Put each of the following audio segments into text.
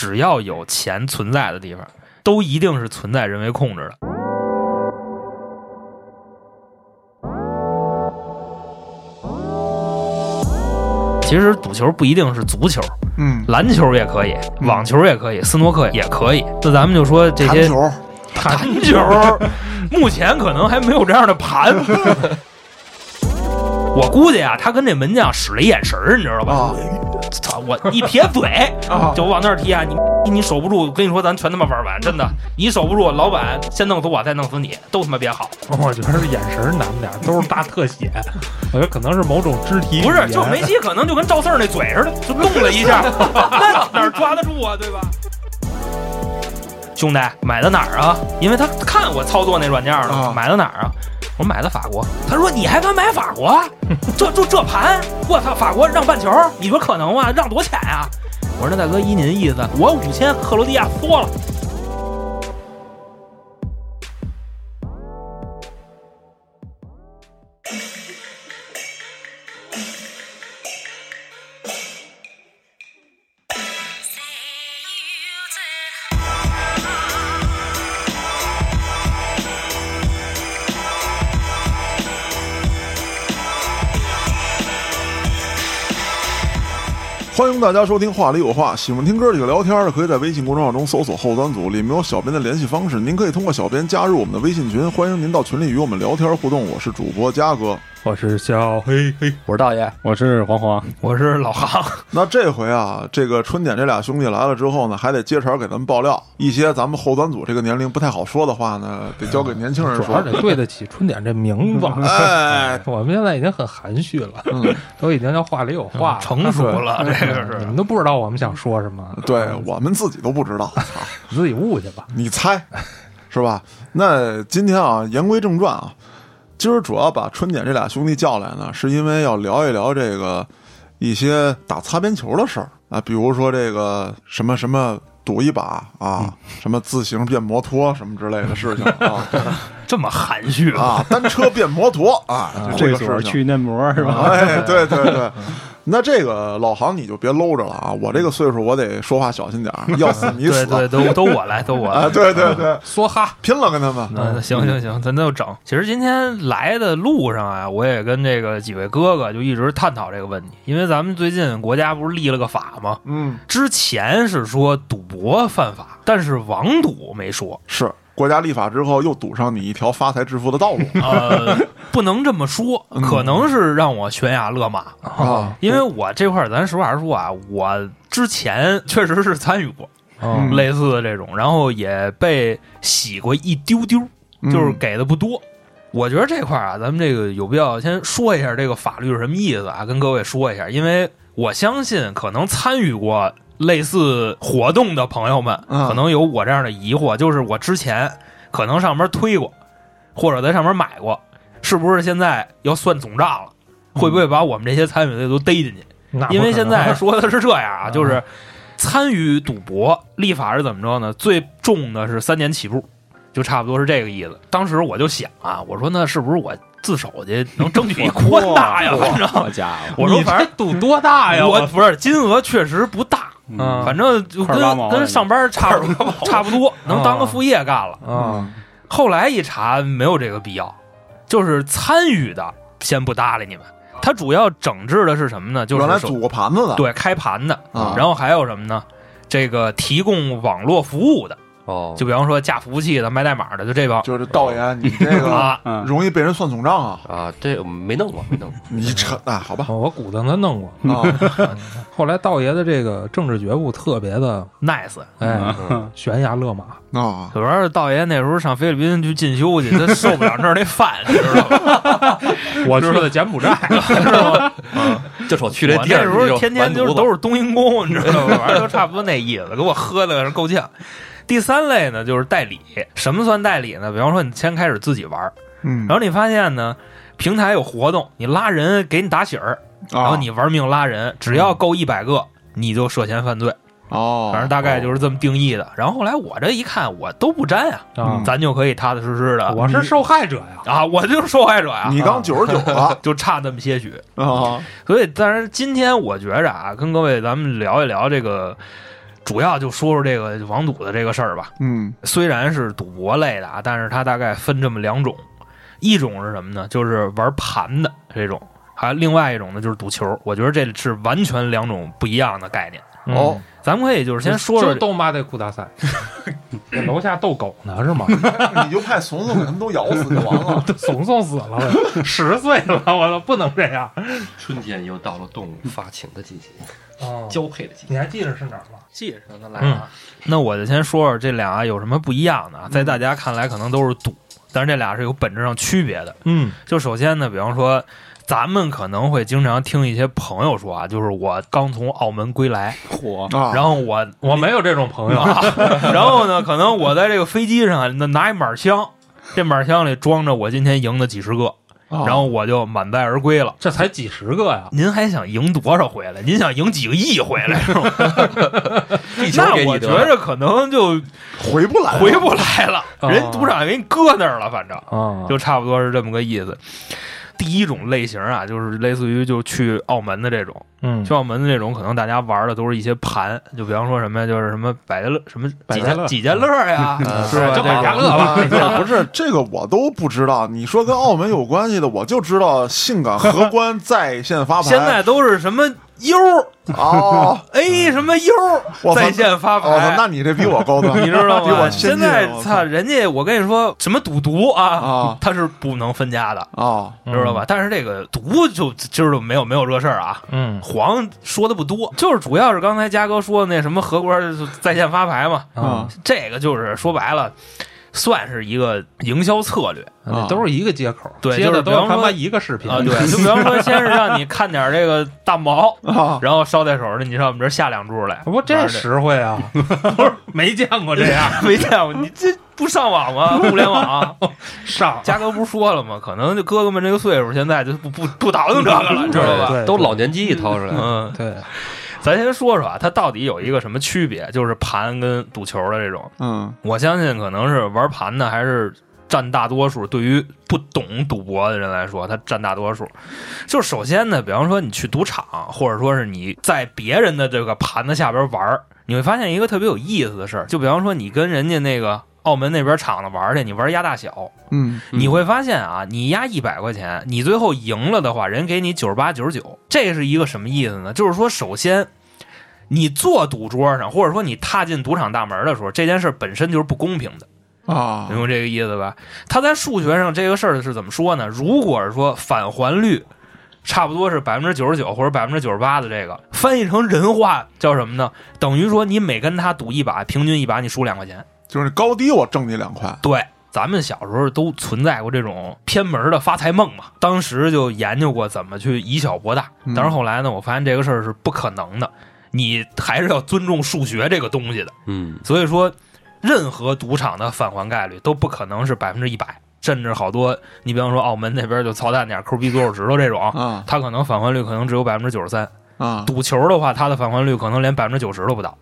只要有钱存在的地方，都一定是存在人为控制的。其实赌球不一定是足球，嗯，篮球也可以，网球也可以，斯诺克也可以。那咱们就说这些盘球，弹球，目前可能还没有这样的盘。我估计啊，他跟这门将使了一眼神儿，你知道吧？啊操！我一撇嘴，啊就往那儿踢啊！你你守不住，我跟你说，咱全他妈玩完，真的，你守不住，老板先弄死我，再弄死你，都他妈别好。我觉得眼神难不点儿，都是大特写。我觉得可能是某种肢体不是，就梅西可能就跟赵四儿那嘴似的，就动了一下，那哪抓得住啊？对吧？兄弟，买的哪儿啊？因为他看我操作那软件了，啊买的哪儿啊？我买的法国。他说你还敢买法国？这就这盘，我操！法国让半球，你说可能吗？让多浅啊、我说那大哥依您的意思，我五千，克罗地亚缩了。迎大家收听《话里有话》，喜欢听哥几个聊天的，可以在微信公众号中搜索“后端组”，里面有小编的联系方式，您可以通过小编加入我们的微信群，欢迎您到群里与我们聊天互动。我是主播嘉哥。我是小黑黑，我是大爷，我是黄黄。我是老航，那这回啊，这个春点这俩兄弟来了之后呢，还得接茬给咱们爆料一些咱们后端组这个年龄不太好说的话呢，得交给年轻人主要说。得对得起春点这名字。哎，我们现在已经很含蓄了，嗯，都已经叫话里有话了。成熟了，这个是你们都不知道我们想说什么，对我们自己都不知道，你自己悟去吧。你猜，是吧？那今天啊，言归正传啊，今儿主要把春姐这俩兄弟叫来呢，是因为要聊一聊这个一些打擦边球的事儿啊，比如说这个什么什么赌一把啊，什么自行变摩托什么之类的事情啊 这么含蓄啊？啊，单车变摩托啊，就这个事情。去嫩模是吧？哎，对对对，那这个老航你就别搂着了啊！我这个岁数，我得说话小心点儿，要死你 死对对，都都我来，都我来啊！。对对对，梭哈，拼了跟他们。行行行，咱就整。其实今天来的路上啊，我也跟这个几位哥哥就一直探讨这个问题，因为咱们最近国家不是立了个法吗？嗯，之前是说赌博犯法，但是网赌没说。是国家立法之后，又堵上你一条发财致富的道路。呃，不能这么说，可能是让我悬崖勒马，啊！因为我这块儿咱实话实说啊，我之前确实是参与过嗯类似的这种，然后也被洗过一丢丢，就是给的不多。我觉得这块儿啊，咱们这个有必要先说一下这个法律是什么意思啊，跟各位说一下，因为我相信可能参与过类似活动的朋友们，嗯可能有我这样的疑惑，就是我之前可能上面推过，或者在上面买过，是不是现在要算总账了？会不会把我们这些参与的都逮进去？因为现在说的是这样啊，嗯就是参与赌博立法是怎么着呢？最重的是三年起步，就差不多是这个意思。当时我就想啊，我说那是不是我自首去能争取一 宽大呀？反正好家伙，我说反正赌多大呀？我不是金额确实不大，嗯反正就跟跟上班差不多差不多，能当个副业干了。嗯，后来一查，没有这个必要，就是参与的先不搭理你们。他主要整治的是什么呢？就是首原来组个盘子的，对开盘的，啊然后还有什么呢？这个提供网络服务的，哦，就比方说架服务器的、卖代码的，就这帮就是道爷，你这个啊。嗯容易被人算总账啊！啊，这我没弄过，没弄过。你扯啊，好吧我鼓捣他弄过。啊，后来道爷的这个政治觉悟特别的，nice，哎，嗯悬崖勒马。啊，主要是道爷那时候上菲律宾去进修去，他受不了那儿那饭，你知道吗？我去的柬埔寨，知道吗？就说去这我地儿，那时候天天就是都是是冬阴功，你知道吗？反正都差不多那意思，给我喝的够呛。第三类呢，就是代理。什么算代理呢？比方说，你先开始自己玩，嗯然后你发现呢，平台有活动，你拉人给你打喜儿，然后啊，你玩命拉人，只要够一百个，你就涉嫌犯罪。哦，反正大概就是这么定义的。然后后来我这一看，我都不沾啊，啊，咱就可以踏踏实实的我是受害者呀。啊，我就是受害者呀，你刚九十九了 就差那么些许。啊，所以，当然今天我觉着啊，跟各位咱们聊一聊这个主要就说说这个网赌的这个事儿吧。嗯虽然是赌博类的啊，但是它大概分这么两种，一种是什么呢？就是玩盘的这种，还有另外一种呢就是赌球。我觉得这是完全两种不一样的概念。哦，咱们可以就是先说说就斗马得裤大赛，这 楼下逗狗呢是吗？你就派怂怂给他们都咬死就完了。怂怂死了，我十岁了，我都不能这样。春天又到了动物发情的季节，哦，交配的季节。你还记得是哪儿吗？记着呢，来啊。那我就先说说这俩有什么不一样的啊，在大家看来可能都是赌，但是这俩是有本质上区别的。嗯就首先呢，比方说。咱们可能会经常听一些朋友说啊，就是我刚从澳门归来，火，啊，然后我 我没有这种朋友啊。然后呢，可能我在这个飞机上那拿一满箱，这满箱里装着我今天赢的几十个，啊然后我就满载而归了。这才几十个呀！您还想赢多少回来？您想赢几个亿回来是吗？那我觉着可能就回不来了，回不来了，哦人赌场给你搁那儿了，反正啊，就差不多是这么个意思。第一种类型啊，就是类似于就去澳门的这种，嗯去澳门的这种，可能大家玩的都是一些盘，就比方说什么呀，就是什么百家乐，什么几百家几家乐呀，是吧？就这种百家乐吧。不是这个我都不知道。你说跟澳门有关系的，我就知道性感荷官 在线发牌。现在都是什么 U 哦，A 什么 U 在线发哦，牌，那你这比我高端，你知道比我吗？现在操，人家我跟你说，什么赌毒啊啊，它是不能分家的，啊，知道吧？但是这个毒就今儿就没有没有这事儿啊。嗯。黄说的不多，就是主要是刚才嘉哥说的那什么荷官在线发牌嘛，啊，这个就是说白了，算是一个营销策略。啊都是一个接口，对接就是比方说的都要他妈一个视频。啊。对，就比方说，先是让你看点这个大毛，啊，然后捎带手的你上我们这儿下两注来，不这实惠啊，不是没见过这样。没见过，你这不上网吗？互联网，上，嘉哥不是说了吗？可能就哥哥们这个岁数，现在就不不不倒腾这个了，知道吧？都老年机一掏出来，嗯，对，咱先说说啊，它到底有一个什么区别？就是盘跟赌球的这种，嗯我相信可能是玩盘的还是占大多数。对于不懂赌博的人来说，它占大多数。就是首先呢，比方说你去赌场，或者说是你在别人的这个盘子下边玩，你会发现一个特别有意思的事儿。就比方说你跟人家那个澳门那边场子玩去，你玩压大小，嗯嗯你会发现啊，你压一百块钱，你最后赢了的话，人给你九十八、九十九，这是一个什么意思呢？就是说，首先你坐赌桌上，或者说你踏进赌场大门的时候，这件事本身就是不公平的，啊明白这个意思吧？他在数学上这个事儿是怎么说呢？如果是说返还率差不多是百分之九十九或者百分之九十八的这个，翻译成人话叫什么呢？等于说你每跟他赌一把，平均一把你输两块钱。就是高低我挣你两块。对，咱们小时候都存在过这种偏门的发财梦嘛，当时就研究过怎么去以小博大。嗯但是后来呢，我发现这个事儿是不可能的，你还是要尊重数学这个东西的。嗯，所以说，任何赌场的返还概率都不可能是百分之一百，甚至好多，你比方说澳门那边就操蛋点，抠鼻左手指头这种，啊它可能返还率可能只有百分之九十三。啊，赌球的话，他的返还率可能连百分之九十都不到。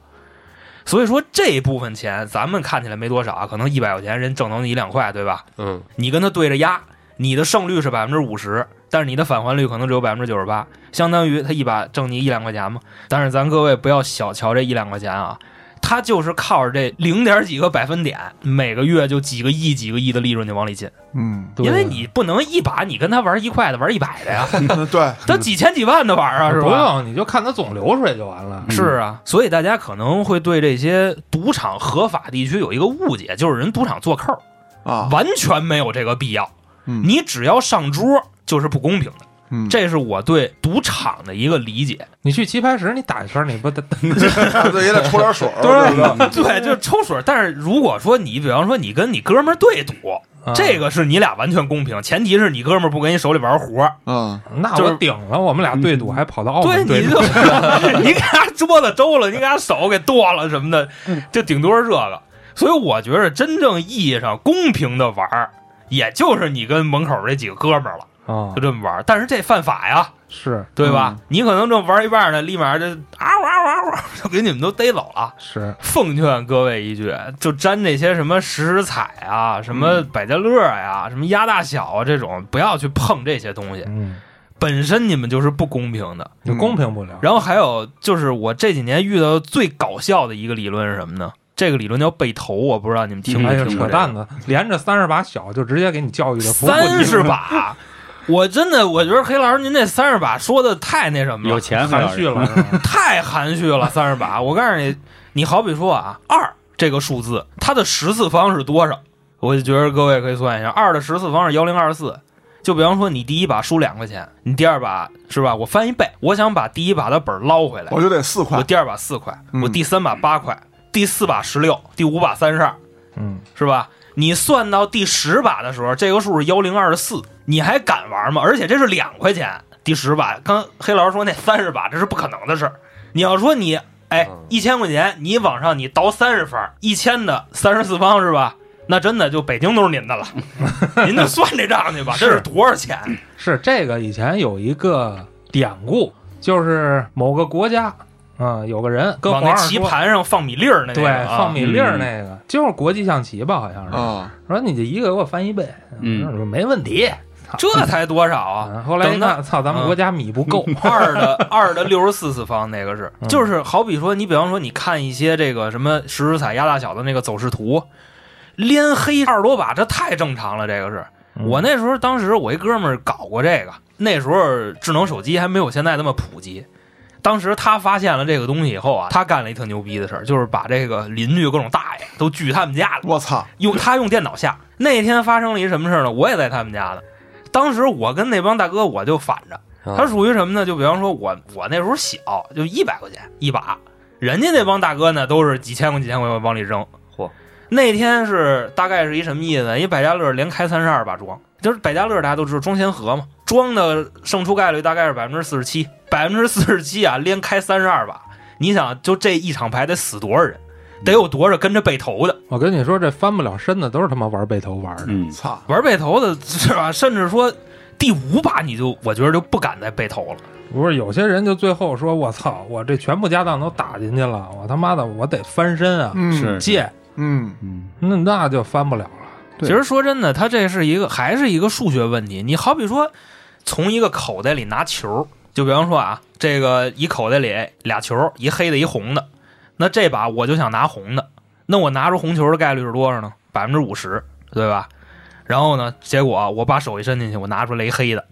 所以说这一部分钱咱们看起来没多少啊，可能一百块钱人挣到你一两块，对吧？嗯，你跟他对着压，你的胜率是百分之五十，但是你的返还率可能只有百分之九十八，相当于他一把挣你一两块钱嘛。但是咱各位不要小瞧这一两块钱啊，他就是靠着这零点几个百分点，每个月就几个亿、几个亿的利润就往里进，嗯，因为你不能一把你跟他玩一块的，玩一百的呀，对，他几千几万的玩啊，是吧？不？用，你就看他总流水就完了。是啊，所以大家可能会对这些赌场合法地区有一个误解，就是人赌场做扣，啊，完全没有这个必要。嗯。你只要上桌就是不公平的，嗯，这是我对赌场的一个理解。你去棋牌室，你打一圈，你不得这 也得抽点水儿，对对？就是抽水。但是如果说你，比方说你跟你哥们儿对赌，啊这个是你俩完全公平，前提是你哥们儿不给你手里玩活儿。嗯那就是我顶了，我们俩对赌还跑到澳对，门对赌你就你给他桌子周了，你给他手给剁了什么的，就顶多是这个。所以我觉得真正意义上公平的玩儿，也就是你跟门口这几个哥们儿了，啊就，这么玩儿。但是这犯法呀，是对吧？你可能正玩一半呢，立马就啊呜啊呜啊呜，就给你们都逮走了。是，奉劝各位一句，就沾那些什么时时彩啊、什么百家乐呀、什么压大小啊这种，不要去碰这些东西。嗯，本身你们就是不公平的。就公平不了。然后还有就是我这几年遇到最搞笑的一个理论是什么呢？这个理论叫背投，我不知道你们听没听过这个？扯淡的，连着三十把小就直接给你教育的三十把，我真的我觉得黑老师您这三十把说的太那什么了，有钱含蓄了，太含蓄了。三十把，我告诉你，你好比说啊，二这个数字它的十次方是多少？我就觉得各位可以算一下，二的十次方是幺零二四。就比方说，你第一把输两块钱，你第二把是吧？我翻一倍，我想把第一把的本儿捞回来，我就得四块我，第二把四块，嗯我第三把八块，第四把十六，第五把三十二，嗯，是吧？你算到第十把的时候，这个数是幺零二四，你还敢玩吗？而且这是两块钱，第十把，刚黑老师说那三十把，这是不可能的事儿。你要说你，哎嗯，一千块钱，你往上你倒三十分，一千的三十四方是吧？那真的就北京都是您的了，您就算这账去吧，这是多少钱？是这个以前有一个典故，就是某个国家啊、有个人跟往那皇上说，棋盘上放米粒儿那个对，啊放米粒儿那个，就是国际象棋吧，好像是。啊，说你这一个给我翻一倍，嗯我说没问题。这才多少啊？啊后来一等到看，操，咱们国家米不够，二的二的六十四次方那个是，嗯就是好比说，你比方说你看一些这个什么十十彩压大小的那个走势图，连黑二十多把，这太正常了。这个是嗯我那时候，当时我一哥们儿搞过这个，那时候智能手机还没有现在那么普及。当时他发现了这个东西以后啊，他干了一特牛逼的事儿，就是把这个邻居各种大爷都聚他们家了。我操，用他用电脑下。那天发生了一什么事儿呢？我也在他们家呢。当时我跟那帮大哥我就反着，啊他属于什么呢？就比方说我我那时候小，就一百块钱一把，人家那帮大哥呢都是几千块几千块往里扔。嚯！那天是大概是一什么意思呢？一百家乐连开三十二把庄，就是百家乐大家都知道庄先河嘛，庄的胜出概率大概是百分之四十七，百分之四十七啊，连开三十二把，你想就这一场牌得死多少人？得有多少跟着背头的？我跟你说，这翻不了身的都是他妈玩背头玩的。嗯，操，玩背头的是吧？甚至说第五把你就我觉得就不敢再背头了。不是有些人就最后说：“我操，我这全部家当都打进去了，我他妈的我得翻身啊，嗯是借，嗯，嗯，那那就翻不了了。对其实说真的，他这是一个还是一个数学问题。你好比说，从一个口袋里拿球，就比方说啊，这个一口袋里俩球，一黑的，一红的。那这把我就想拿红的，那我拿出红球的概率是多少呢？百分之五十，对吧？然后呢，结果我把手一伸进去，我拿出来一黑的。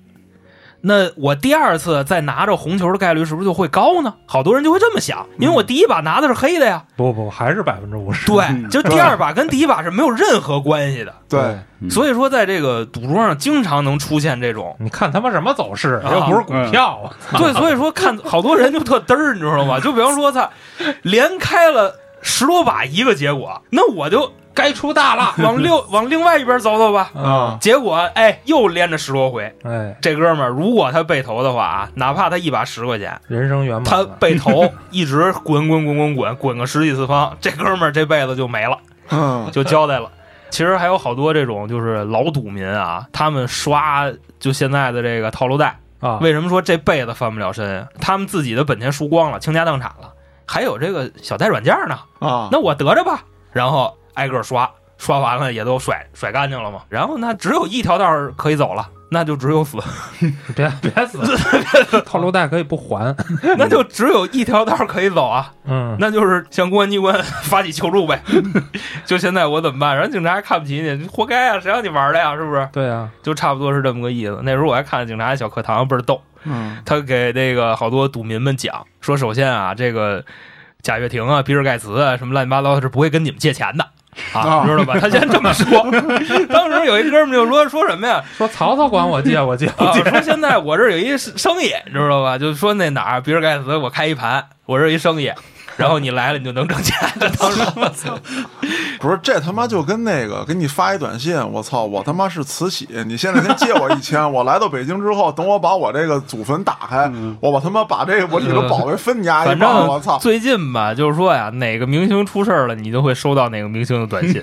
那我第二次再拿着红球的概率是不是就会高呢？好多人就会这么想，因为我第一把拿的是黑的呀。不不，还是百分之五十。对，就第二把跟第一把是没有任何关系的。对，嗯所以说，在这个赌桌上经常能出现这种，你看他妈什么走势，啊又不是股票啊！对，所以说看 好多人就特嘚儿，你知道吗？就比方说，他连开了十多把一个结果，那我就该出大了。往六往另外一边走走吧。啊，结果哎，又连着十多回。哎，这哥们儿如果他被投的话啊，哪怕他一把十块钱，人生圆满他被投 一直滚滚滚滚滚滚个十几次方，这哥们儿这辈子就没了。嗯，就交代了。其实还有好多这种就是老赌民啊，他们刷就现在的这个套路贷，啊，为什么说这辈子翻不了身啊？他们自己的本钱输光了，倾家荡产了，还有这个小贷软件呢，啊，那我得着吧，然后挨个刷，刷完了也都甩甩干净了嘛，然后那只有一条道可以走了。那就只有死，别别死，套路贷可以不还。那就只有一条道可以走啊，嗯，那就是向公安机关 发起求助呗。就现在我怎么办？然后警察还看不起你，活该啊！谁让你玩的呀？是不是？对啊，就差不多是这么个意思。那时候我还看警察小课堂倍儿逗，嗯，他给那个好多赌民们讲说，首先啊，这个贾跃亭啊、比尔盖茨啊什么乱七八糟的是不会跟你们借钱的。啊，啊知道吧？他先这么说。当时有一哥们就说说什么呀？说曹操管我借，我借我啊，借。说现在我这儿有一生意，知道吧？就说那哪儿比尔盖茨我开一盘，我这儿一生意，然后你来了你就能挣钱。这当时 不是，这他妈就跟那个给你发一短信，我操，我他妈是慈禧，你现在先借我一千，我来到北京之后，等我把我这个祖坟打开，我把他妈把这个我里头宝贝分你家一反半，我操，最近吧，就是说呀，哪个明星出事儿了，你就会收到哪个明星的短信。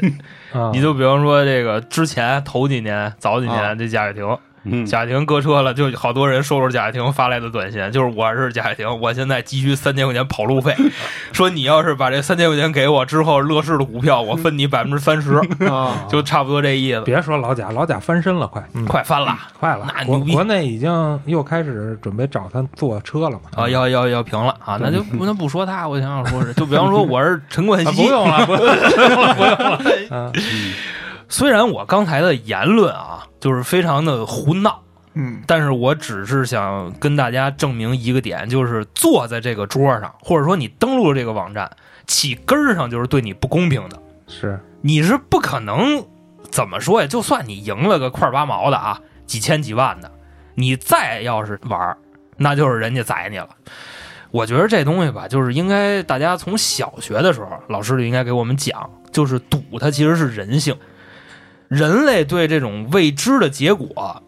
啊你就比方说这个之前头几年、早几啊年这贾跃亭，嗯，贾跃亭搁车了，就好多人收着贾跃亭发来的短信，就是我是贾跃亭，我现在急需三千块钱跑路费，说你要是把这三千块钱给我之后，乐视的股票我分你百分之三十，啊，就差不多这意思。别说老贾，老贾翻身了，快，嗯，快翻了快了那，牛逼国国内已经又开始准备找他坐车了嘛？啊！要要要平了啊！那就不能不说他，我想想说是，就比方说我是陈冠啊，希，不用了，不用了，不用了，不用了。嗯虽然我刚才的言论啊，就是非常的胡闹，嗯但是我只是想跟大家证明一个点，就是坐在这个桌上，或者说你登录了这个网站，起根儿上就是对你不公平的。是，你是不可能怎么说呀？就算你赢了个块八毛的啊，几千几万的，你再要是玩儿，那就是人家宰你了。我觉得这东西吧，就是应该大家从小学的时候，老师就应该给我们讲，就是赌它其实是人性，人类对这种未知的结果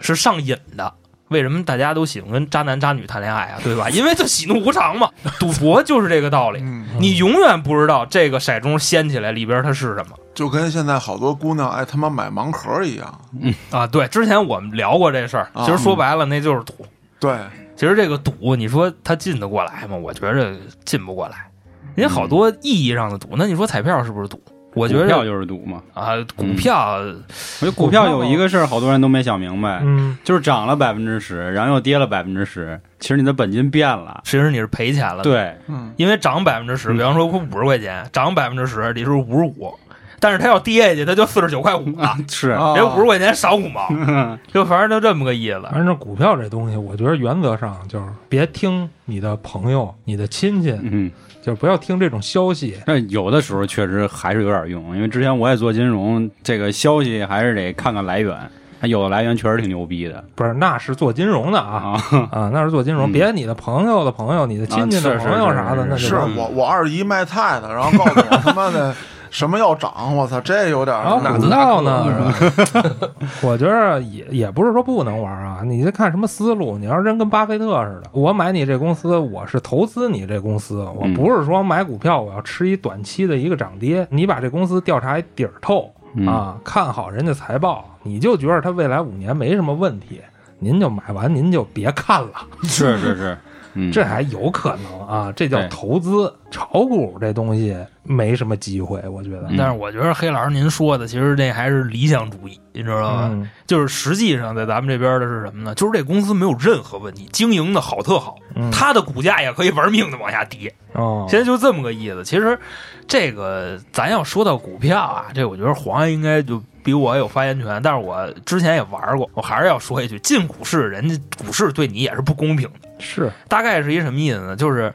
是上瘾的。为什么大家都喜欢跟渣男渣女谈恋爱啊？对吧？因为就喜怒无常嘛。赌博就是这个道理，嗯，你永远不知道这个骰盅掀起来里边它是什么就跟现在好多姑娘爱他妈买盲盒一样。嗯啊。对，之前我们聊过这事儿，啊其实说白了那就是赌。对，其实这个赌，你说它进得过来吗？我觉着进不过来。人家好多意义上的赌，那你说彩票是不是赌？我觉股票就是赌嘛。啊，股票我觉得股票有一个事儿，好多人都没想明白，嗯，就是涨了百分之十，然后又跌了百分之十，其实你的本金变了。其实你是赔钱了。对，嗯因为涨百分之十，嗯比方说我五十块钱，涨百分之十，你是五十五，但是它要跌下去，它就四十九块五了，是，啊人五十块钱少五毛，就反正就这么个意思。反正股票这东西，我觉得原则上就是别听你的朋友、你的亲戚，嗯，就是不要听这种消息。那有的时候确实还是有点用，因为之前我也做金融，这个消息还是得看看来源，它有的来源确实挺牛逼的不是，那是做金融的啊啊。啊，那是做金融，嗯别你的朋友的朋友、你的亲戚的朋友啥的，是那就是我我二姨卖菜的，然后告诉我他妈的什么要涨，我操，这有点儿然后股纳斯达克票呢，我觉得也也不是说不能玩啊，你就看什么思路。你要是真跟巴菲特似的，我买你这公司，我是投资你这公司，我嗯不是说买股票我要吃一短期的一个涨跌。你把这公司调查一底儿透嗯啊，看好人家财报，你就觉得它未来五年没什么问题，您就买完您就别看了。是是是，嗯，这还有可能啊，这叫投资。炒股这东西没什么机会，我觉得。嗯但是我觉得黑老师您说的，其实这还是理想主义，你知道吗？嗯就是实际上在咱们这边的是什么呢？就是这公司没有任何问题，经营的好特好，嗯它的股价也可以玩命的往下跌。哦，现在就这么个意思。其实这个咱要说到股票啊，这我觉得黄爷应该就比我有发言权。但是我之前也玩过，我还是要说一句：进股市，人家股市对你也是不公平的。是大概是一什么意思呢？就是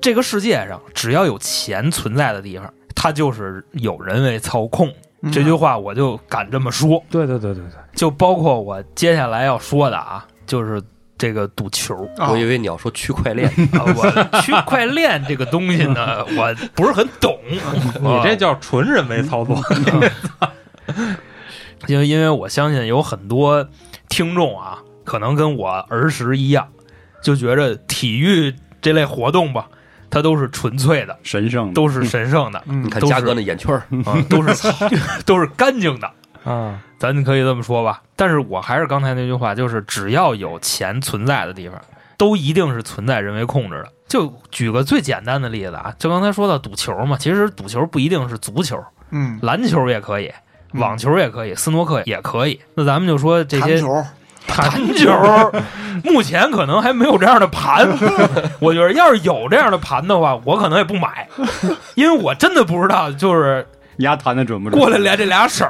这个世界上只要有钱存在的地方，它就是有人为操控。嗯这句话我就敢这么说，对对对对对，就包括我接下来要说的啊，就是这个赌球啊我以为你要说区块链，啊，我区块链这个东西呢，我不是很懂。你这叫纯人为操作。因为因为我相信有很多听众啊，可能跟我儿时一样，就觉着体育这类活动吧，它都是纯粹的，神圣的，都是神圣的，嗯。你看嘉哥那眼圈儿，啊，都是 都是干净的，啊，咱可以这么说吧。但是我还是刚才那句话，就是只要有钱存在的地方，都一定是存在人为控制的。就举个最简单的例子啊，就刚才说到赌球嘛，其实赌球不一定是足球，嗯，篮球也可以，嗯网球也可以，斯诺克也可以。那咱们就说这些弹球，盘球，目前可能还没有这样的盘。我觉得要是有这样的盘的话，我可能也不买，因为我真的不知道，就是压弹的准不准？过来俩这俩手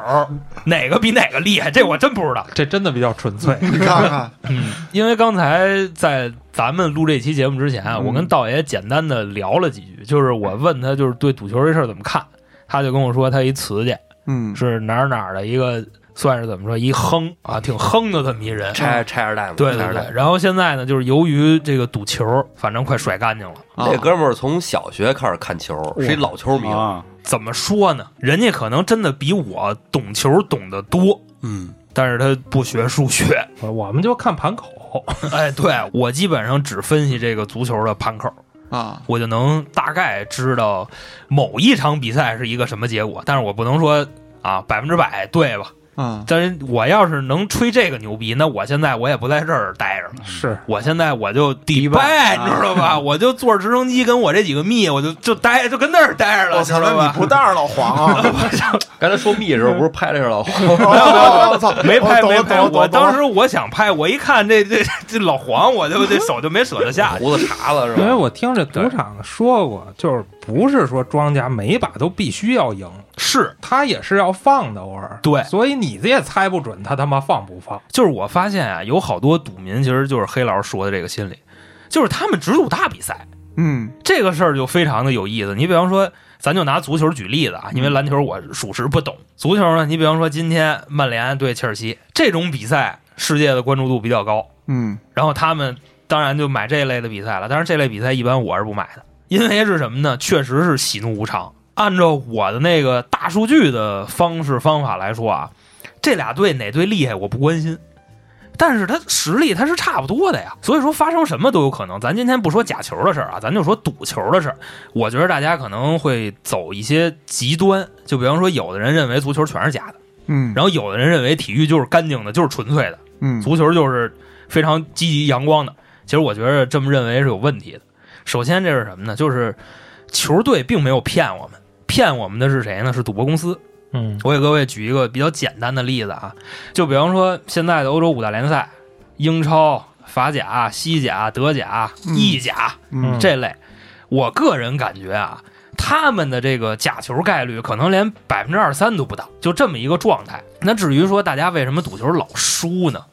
哪个比哪个厉害，这我真不知道。这真的比较纯粹。你看看，嗯，因为刚才在咱们录这期节目之前啊，嗯我跟道爷简单的聊了几句，就是我问他就是对赌球这事儿怎么看，他就跟我说他一词去嗯，是哪儿哪儿的一个，算是怎么说一哼啊，挺哼的这么一人。拆拆二代嘛，对对对拆二代，。然后现在呢，就是由于这个赌球，反正快甩干净了。啊那哥们儿从小学开始看球，是一老球迷怎么说呢？人家可能真的比我懂球懂得多，嗯，但是他不学数学。我们就看盘口，哎，对我基本上只分析这个足球的盘口，啊，我就能大概知道某一场比赛是一个什么结果，但是我不能说啊百分之百对吧？嗯，但是我要是能吹这个牛逼，那我现在我也不在这儿待着了。是我现在我就迪拜拜，你知道吧？我就坐直升机跟我这几个蜜，我就就待就跟那儿待着了，我道吧你？不带着老黄啊？刚才说蜜的时候，不是拍的是老黄？我操，没拍没拍，我当时我想拍，我一看这这这老黄，我就这手就没舍得下。胡子茬子是吧？因为我听这赌场说过，就是不是说庄家每把都必须要赢，是，他也是要放的偶尔。对所以你这也猜不准他他妈放不放。就是我发现啊，有好多赌民其实就是黑老师说的这个心理，就是他们只赌大比赛，嗯这个事儿就非常的有意思。你比方说，咱就拿足球举例子啊，因为篮球我属实不懂。足球呢，你比方说今天曼联对切尔西这种比赛，世界的关注度比较高，嗯然后他们当然就买这类的比赛了。但是这类比赛一般我是不买的，因为是什么呢？确实是喜怒无常。按照我的那个大数据的方式方法来说啊，这俩队哪队厉害我不关心，但是他实力他是差不多的呀。所以说发生什么都有可能。咱今天不说假球的事儿啊，咱就说赌球的事儿。我觉得大家可能会走一些极端，就比方说有的人认为足球全是假的，嗯然后有的人认为体育就是干净的，就是纯粹的。嗯足球就是非常积极阳光的。其实我觉得这么认为是有问题的。首先，这是什么呢？就是球队并没有骗我们，骗我们的是谁呢？是赌博公司。嗯我给各位举一个比较简单的例子啊，就比方说现在的欧洲五大联赛，英超、法甲、西甲、德甲、嗯意甲嗯这类，我个人感觉啊，他们的这个假球概率可能连百分之二三都不到，就这么一个状态。那至于说大家为什么赌球老输呢？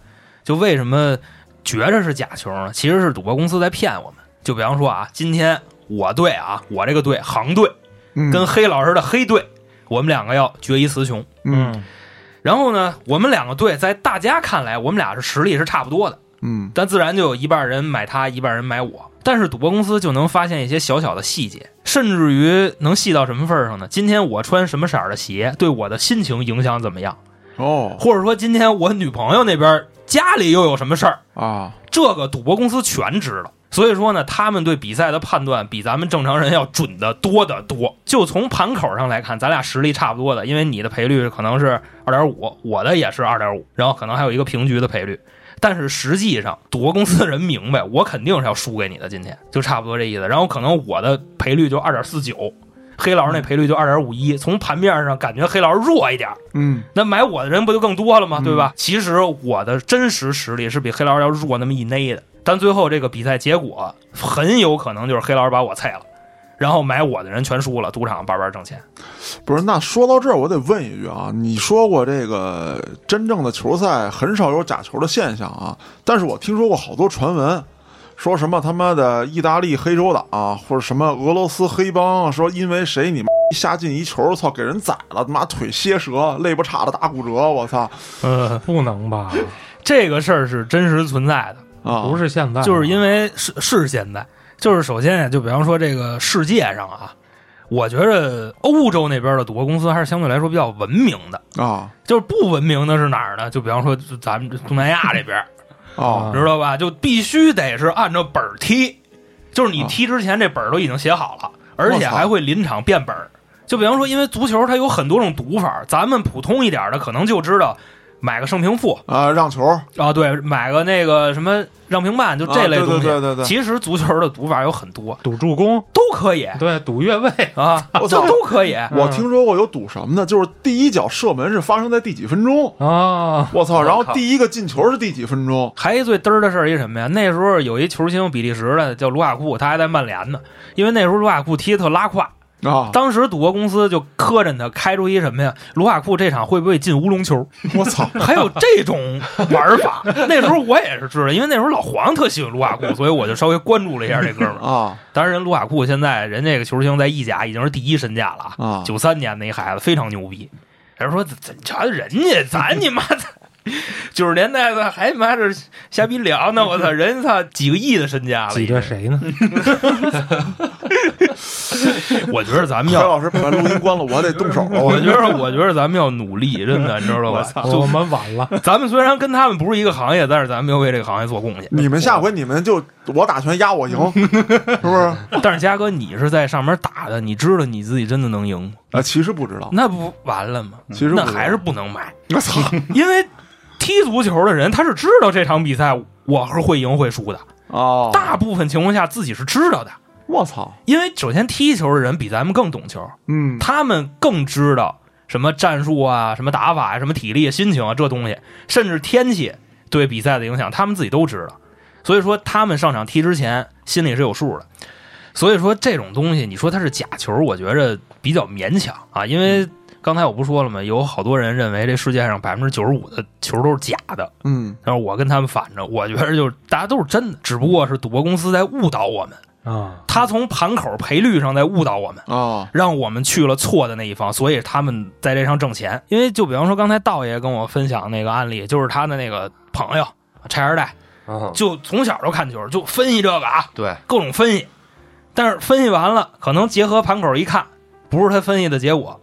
就为什么觉着是假球呢？其实是赌博公司在骗我们。就比方说啊，今天我队啊，我这个队杭队嗯跟黑老师的黑队，我们两个要决一雌雄。嗯然后呢，我们两个队在大家看来，我们俩是实力是差不多的，嗯但自然就有一半人买他，一半人买我。但是赌博公司就能发现一些小小的细节，甚至于能细到什么份儿上呢？今天我穿什么色儿的鞋，对我的心情影响怎么样？哦或者说今天我女朋友那边家里又有什么事儿？啊这个赌博公司全知道。所以说呢，他们对比赛的判断比咱们正常人要准的多得多。就从盘口上来看，咱俩实力差不多的，因为你的赔率可能是二点五，我的也是二点五，然后可能还有一个平局的赔率。但是实际上，赌博公司的人明白，我肯定是要输给你的，今天就差不多这意思。然后可能我的赔率就二点四九，黑老师那赔率就二点五一，从盘面上感觉黑老师弱一点，嗯那买我的人不就更多了吗？嗯对吧？其实我的真实实力是比黑老师要弱那么一内的，但最后这个比赛结果很有可能就是黑老师把我菜了，然后买我的人全输了，赌场叭叭挣钱。不是，那说到这儿，我得问一句啊，你说过这个真正的球赛很少有假球的现象啊，但是我听说过好多传闻，说什么他妈的意大利黑手党、或者什么俄罗斯黑帮，说因为谁你妈一下进一球，操，给人宰了，他妈腿歇折，肋不叉的打骨折，我操呃，不能吧？这个事儿是真实存在的，啊！不是现在，就是因为是是现在，就是首先呀，就比方说这个世界上啊，我觉着欧洲那边的赌博公司还是相对来说比较文明的，啊就是不文明的是哪儿呢？就比方说咱们东南亚这边。啊知道吧？就必须得是按照本儿踢，就是你踢之前这本儿都已经写好了，而且还会临场变本儿。就比方说，因为足球它有很多种赌法，咱们普通一点的可能就知道买个胜平负啊！让球啊，对，买个那个什么让平半，就这类东西。对对对对其实足球的赌法有很多，赌助攻，都可以对，赌越位，啊，我操这都可以。我听说过有赌什么呢？就是第一脚射门是发生在第几分钟，啊，我操！然后第一个进球是第几分钟？还一最嘚儿的事儿一什么呀？那时候有一球星，比利时的叫卢卡库，他还在曼联呢。因为那时候卢卡库踢的特拉胯，啊！当时赌博公司就磕碜他，开出一什么呀？卢卡库这场会不会进乌龙球？我操！还有这种玩法。那时候我也是知道，因为那时候老黄特喜欢卢卡库，所以我就稍微关注了一下这哥们儿。啊当然，人卢卡库现在人这个球星在意甲已经是第一身价了啊，啊！九三年那一孩子非常牛逼。人说怎怎瞧人家，咱你妈的。九十年代的还妈这瞎逼聊呢，我操，人家操几个亿的身价了，挤兑谁呢？我觉得咱们裴要，老师把录音关了，我得动手了。我觉得我觉得咱们要努力，真的，你知道吧？我们晚了，咱们虽然跟他们不是一个行业，但是咱们要为这个行业做贡献。你们下回你们就我打拳压我赢，是不是？但是嘉哥，你是在上面打的，你知道你自己真的能赢吗？啊，其实不知道，那不完了吗？其实那还是不能买，我操因为踢足球的人他是知道这场比赛我是会赢会输的，哦，大部分情况下自己是知道的。我操，因为首先踢球的人比咱们更懂球，嗯，他们更知道什么战术啊、什么打法啊、什么体力、心情啊这东西，甚至天气对比赛的影响，他们自己都知道。所以说，他们上场踢之前心里是有数的。所以说，这种东西，你说它是假球，我觉着比较勉强啊。因为刚才我不说了吗？有好多人认为这世界上百分之九十五的球都是假的，嗯，但是我跟他们反着，我觉得就是大家都是真的，只不过是赌博公司在误导我们，啊，他从盘口赔率上在误导我们。啊，让我们去了错的那一方，所以他们在这上挣钱。因为就比方说刚才道爷跟我分享那个案例，就是他的那个朋友拆二代，啊，就从小就看球，就分析这个啊，对，各种分析。但是分析完了，可能结合盘口一看，不是他分析的结果，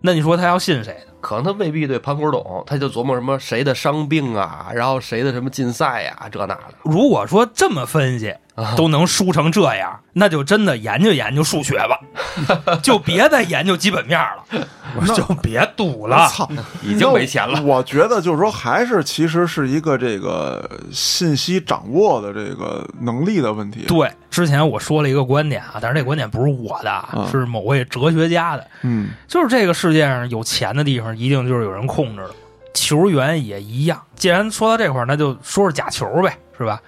那你说他要信谁的？可能他未必对盘口懂，他就琢磨什么谁的伤病啊，然后谁的什么禁赛呀、这那的。如果说这么分析啊都能输成这样，那就真的研究研究数学吧，就别再研究基本面了。就别赌了。操，已经没钱了。我觉得就是说，还是其实是一个这个信息掌握的这个能力的问题。对，之前我说了一个观点啊，但是这观点不是我的，嗯是某位哲学家的，嗯就是这个世界上有钱的地方，一定就是有人控制的。球员也一样。既然说到这块儿，那就说说假球呗，是吧？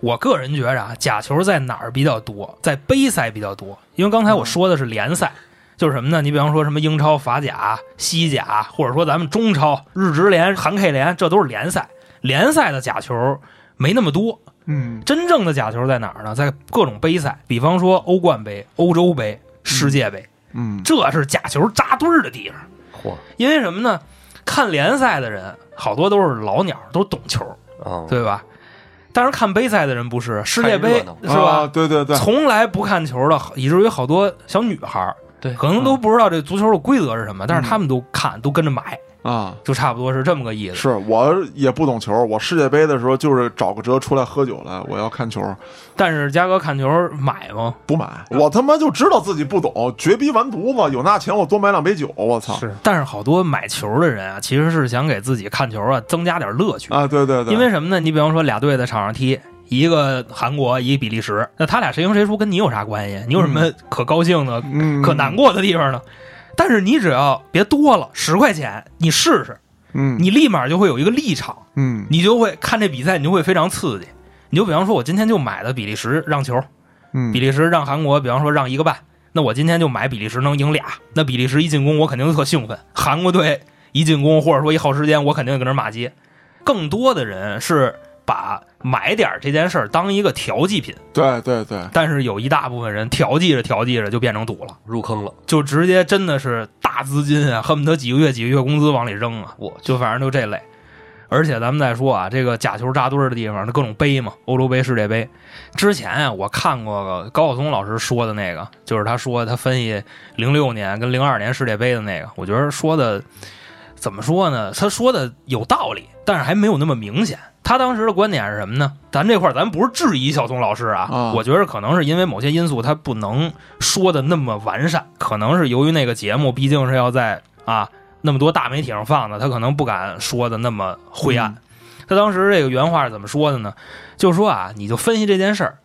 我个人觉着啊，假球在哪儿比较多？在杯赛比较多，因为刚才我说的是联赛，就是什么呢？你比方说什么英超、法甲、西甲，或者说咱们中超、日职联、韩 K 联，这都是联赛。联赛的假球没那么多，嗯真正的假球在哪儿呢？在各种杯赛，比方说欧冠杯、欧洲杯、世界杯，嗯这是假球扎堆儿的地方。嚯因为什么呢？看联赛的人好多都是老鸟，都懂球，啊，对吧？但是看杯赛的人不是世界杯是吧？啊对对对，从来不看球的，以至于好多小女孩儿对。可能都不知道这足球的规则是什么，但是他们都看，都跟着买，啊。就差不多是这么个意思。是我也不懂球，我世界杯的时候就是找个辙出来喝酒来，我要看球，但是嘉哥看球买吗？不买，我他妈就知道自己不懂，绝逼完犊子，有那钱我多买两杯酒，我操！是但是好多买球的人啊，其实是想给自己看球啊增加点乐趣。啊，对对对，因为什么呢？你比方说俩队在场上踢，一个韩国，一个比利时，那他俩谁赢谁输跟你有啥关系？你有什么可高兴的、嗯可难，过的地方呢？但是你只要别多了，十块钱你试试，嗯。你立马就会有一个立场，嗯。你就会看这比赛，你就会非常刺激。你就比方说，我今天就买的比利时让球，嗯。比利时让韩国，比方说让一个半，那我今天就买比利时能赢俩。那比利时一进攻，我肯定特兴奋；韩国队一进攻或者说一耗时间，我肯定搁那骂街。更多的人是把买点这件事儿当一个调剂品，对对对，但是有一大部分人调剂着调剂着就变成赌了，入坑了。就直接真的是大资金啊，恨不得几个月几个月工资往里扔啊，我就反正就这类。而且咱们再说啊，这个假球扎堆儿的地方，那各种杯嘛，欧洲杯、世界杯。之前啊，我看过高晓松老师说的那个，就是他说他分析零六年跟零二年世界杯的那个，我觉得说的怎么说呢？他说的有道理，但是还没有那么明显。他当时的观点是什么呢？咱这块咱不是质疑小松老师啊，啊我觉得可能是因为某些因素，他不能说的那么完善，可能是由于那个节目毕竟是要在啊那么多大媒体上放的，他可能不敢说的那么灰暗。他当时这个原话是怎么说的呢？就是说啊，你就分析这件事儿，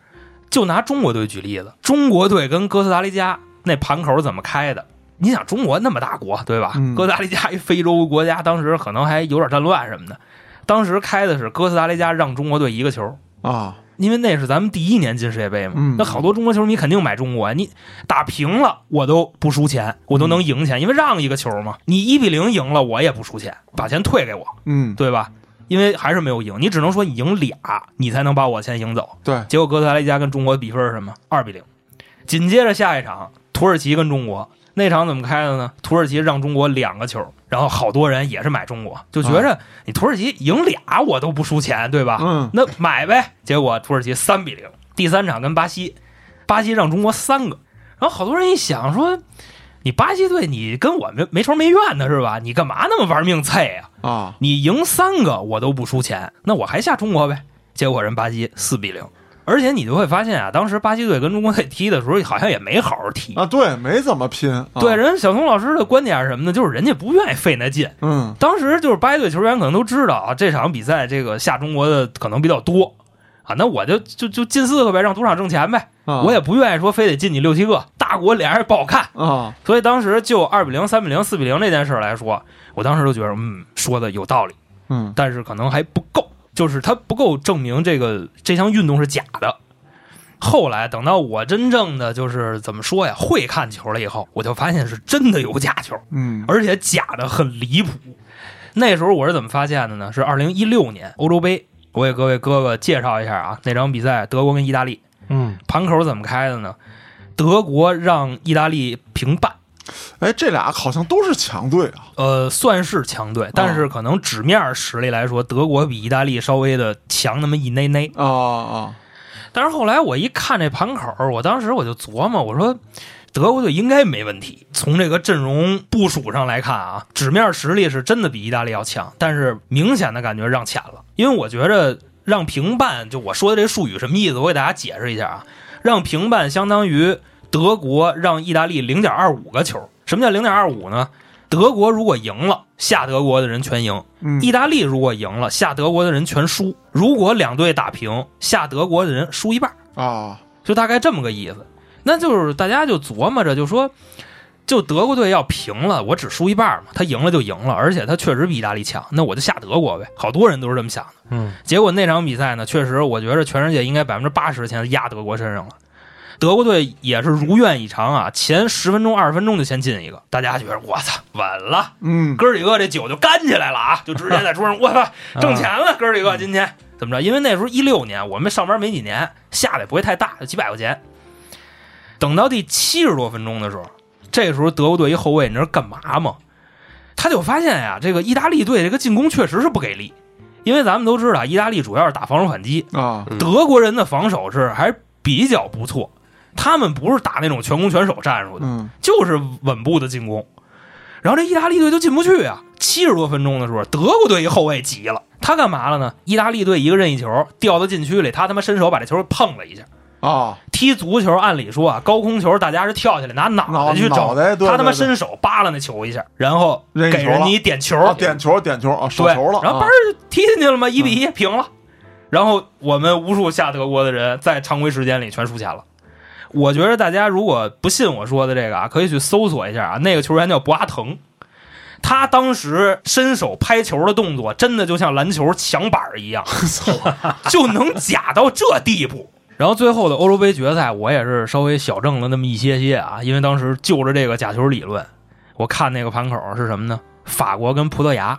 就拿中国队举例子，中国队跟哥斯达黎加那盘口怎么开的？你想中国那么大国，对吧？嗯哥斯达黎加一非洲国家，当时可能还有点战乱什么的。当时开的是哥斯达黎加让中国队一个球，啊，因为那是咱们第一年进世界杯嘛，嗯那好多中国球迷肯定买中国呀。你打平了，我都不输钱，我都能赢钱，因为让一个球嘛。你一比零赢了，我也不输钱，把钱退给我，嗯，对吧？因为还是没有赢，你只能说你赢俩，你才能把我钱赢走。对，结果哥斯达黎加跟中国比分是什么？二比零。紧接着下一场，土耳其跟中国那场怎么开的呢？土耳其让中国两个球，然后好多人也是买中国，就觉着你土耳其赢俩我都不输钱，对吧？嗯那买呗。结果土耳其三比零。第三场跟巴西，巴西让中国三个，然后好多人一想说，你巴西队你跟我们没仇没怨的是吧？你干嘛那么玩命菜呀？啊，你赢三个我都不输钱，那我还下中国呗。结果人巴西四比零，而且你就会发现啊，当时巴西队跟中国队踢的时候，好像也没好好踢。啊，对，没怎么拼。啊对，，人小松老师的观点是什么呢？就是人家不愿意费那劲。嗯当时就是巴西队球员可能都知道啊，这场比赛这个下中国的可能比较多啊，那我就就就进四个呗，让赌场挣钱呗。啊，我也不愿意说非得进你六七个，大国脸上也不好看。啊，所以当时就二比零、三比零、四比零这件事儿来说，我当时就觉得，嗯，说的有道理，嗯但是可能还不够，就是他不够证明这个这项运动是假的。后来等到我真正的就是怎么说呀，会看球了以后，我就发现是真的有假球，嗯而且假的很离谱。那时候我是怎么发现的呢？是二零一六年欧洲杯，我给各位哥哥介绍一下啊，那场比赛德国跟意大利，嗯，盘口怎么开的呢？德国让意大利平半，哎，这俩好像都是强队啊。呃，算是强队，但是可能纸面实力来说，德国比意大利稍微的强那么一内内。啊啊，但是后来我一看这盘口，我当时我就琢磨，我说德国队应该没问题。从这个阵容部署上来看啊，纸面实力是真的比意大利要强，但是明显的感觉让浅了。因为我觉着让平半，就我说的这术语什么意思，我给大家解释一下啊。让平半相当于德国让意大利零点二五个球。什么叫零点二五呢？德国如果赢了，下德国的人全赢；嗯意大利如果赢了，下德国的人全输。如果两队打平，下德国的人输一半，啊，就大概这么个意思。那就是大家就琢磨着，就说，就德国队要平了，我只输一半嘛，他赢了就赢了，而且他确实比意大利强，那我就下德国呗。好多人都是这么想的。嗯，结果那场比赛呢，确实我觉得全世界应该百分之八十钱压德国身上了。德国队也是如愿以偿啊，前十分钟、二十分钟就先进一个，大家觉得我操稳了，嗯哥儿几个这酒就干起来了啊，就直接在桌上 我操挣钱了，哥儿几个今天怎么着？因为那时候一六年我们上班没几年，下来也不会太大，就几百块钱。等到第七十多分钟的时候，这时候德国队一后卫，你知道干嘛吗？他就发现呀，这个意大利队这个进攻确实是不给力，因为咱们都知道，意大利主要是打防守反击，啊，嗯德国人的防守是还比较不错，他们不是打那种全攻全守战术的，嗯就是稳步的进攻。然后这意大利队就进不去啊！七十多分钟的时候，德国队一后卫急了，他干嘛了呢？意大利队一个任意球掉到禁区里，他他妈伸手把这球碰了一下。啊，踢足球按理说啊，高空球大家是跳起来拿脑脑袋去整，脑袋对他他妈伸手扒拉那球一下，然后给人家一点球，啊，点球点球啊，手，球了，然后啊嘣就踢进去了嘛，一比一平了。然后我们无数下德国的人在常规时间里全输钱了。我觉得大家如果不信我说的这个啊，可以去搜索一下啊，那个球员叫博阿滕，他当时伸手拍球的动作真的就像篮球抢板一样，就能假到这地步。然后最后的欧洲杯决赛，我也是稍微小挣了那么一些些啊，因为当时就着这个假球理论，我看那个盘口是什么呢？法国跟葡萄牙。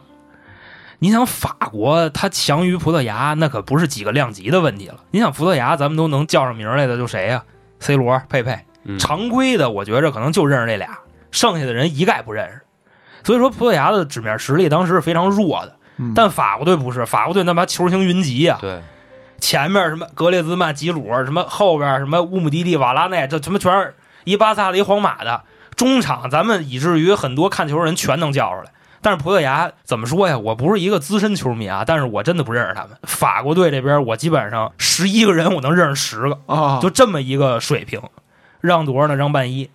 你想法国他强于葡萄牙，那可不是几个量级的问题了。你想葡萄牙，咱们都能叫上名来的就谁呀、c 罗、佩佩。嗯常规的，我觉着可能就认识这俩，剩下的人一概不认识。所以说，葡萄牙的纸面实力当时是非常弱的，嗯但法国队不是，法国队那把球星云集啊，对，前面什么格列兹曼、吉鲁，什么后边什么乌姆蒂蒂、瓦拉内，这他妈全是一巴萨的一皇马的中场，咱们以至于很多看球人全能叫出来。但是葡萄牙怎么说呀？我不是一个资深球迷啊，但是我真的不认识他们。法国队这边，我基本上十一个人我能认识十个，啊，就这么一个水平。让多少呢？让半一，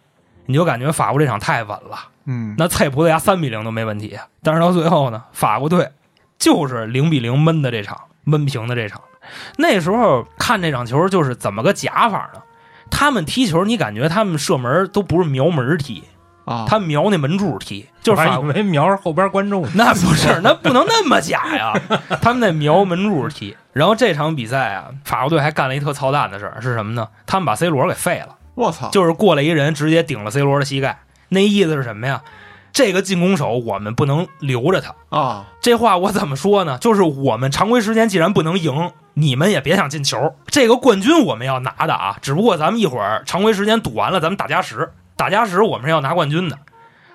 你就感觉法国这场太稳了。嗯那菜葡萄牙三比零都没问题，但是到最后呢，法国队就是零比零闷的这场，闷平的这场。那时候看这场球就是怎么个假法呢？他们踢球，你感觉他们射门都不是瞄门踢，啊，他瞄那门柱踢，就是以为瞄着后边观众呢。那不是，那不能那么假呀！他们在瞄门柱踢。然后这场比赛啊，法国队还干了一特操蛋的事儿，是什么呢？他们把 C 罗给废了。我操，就是过来一人直接顶了 C 罗的膝盖，那意思是什么呀？这个进攻手我们不能留着他。啊，这话我怎么说呢？就是我们常规时间既然不能赢，你们也别想进球。这个冠军我们要拿的啊，只不过咱们一会儿常规时间赌完了，咱们打加时，打加时我们是要拿冠军的。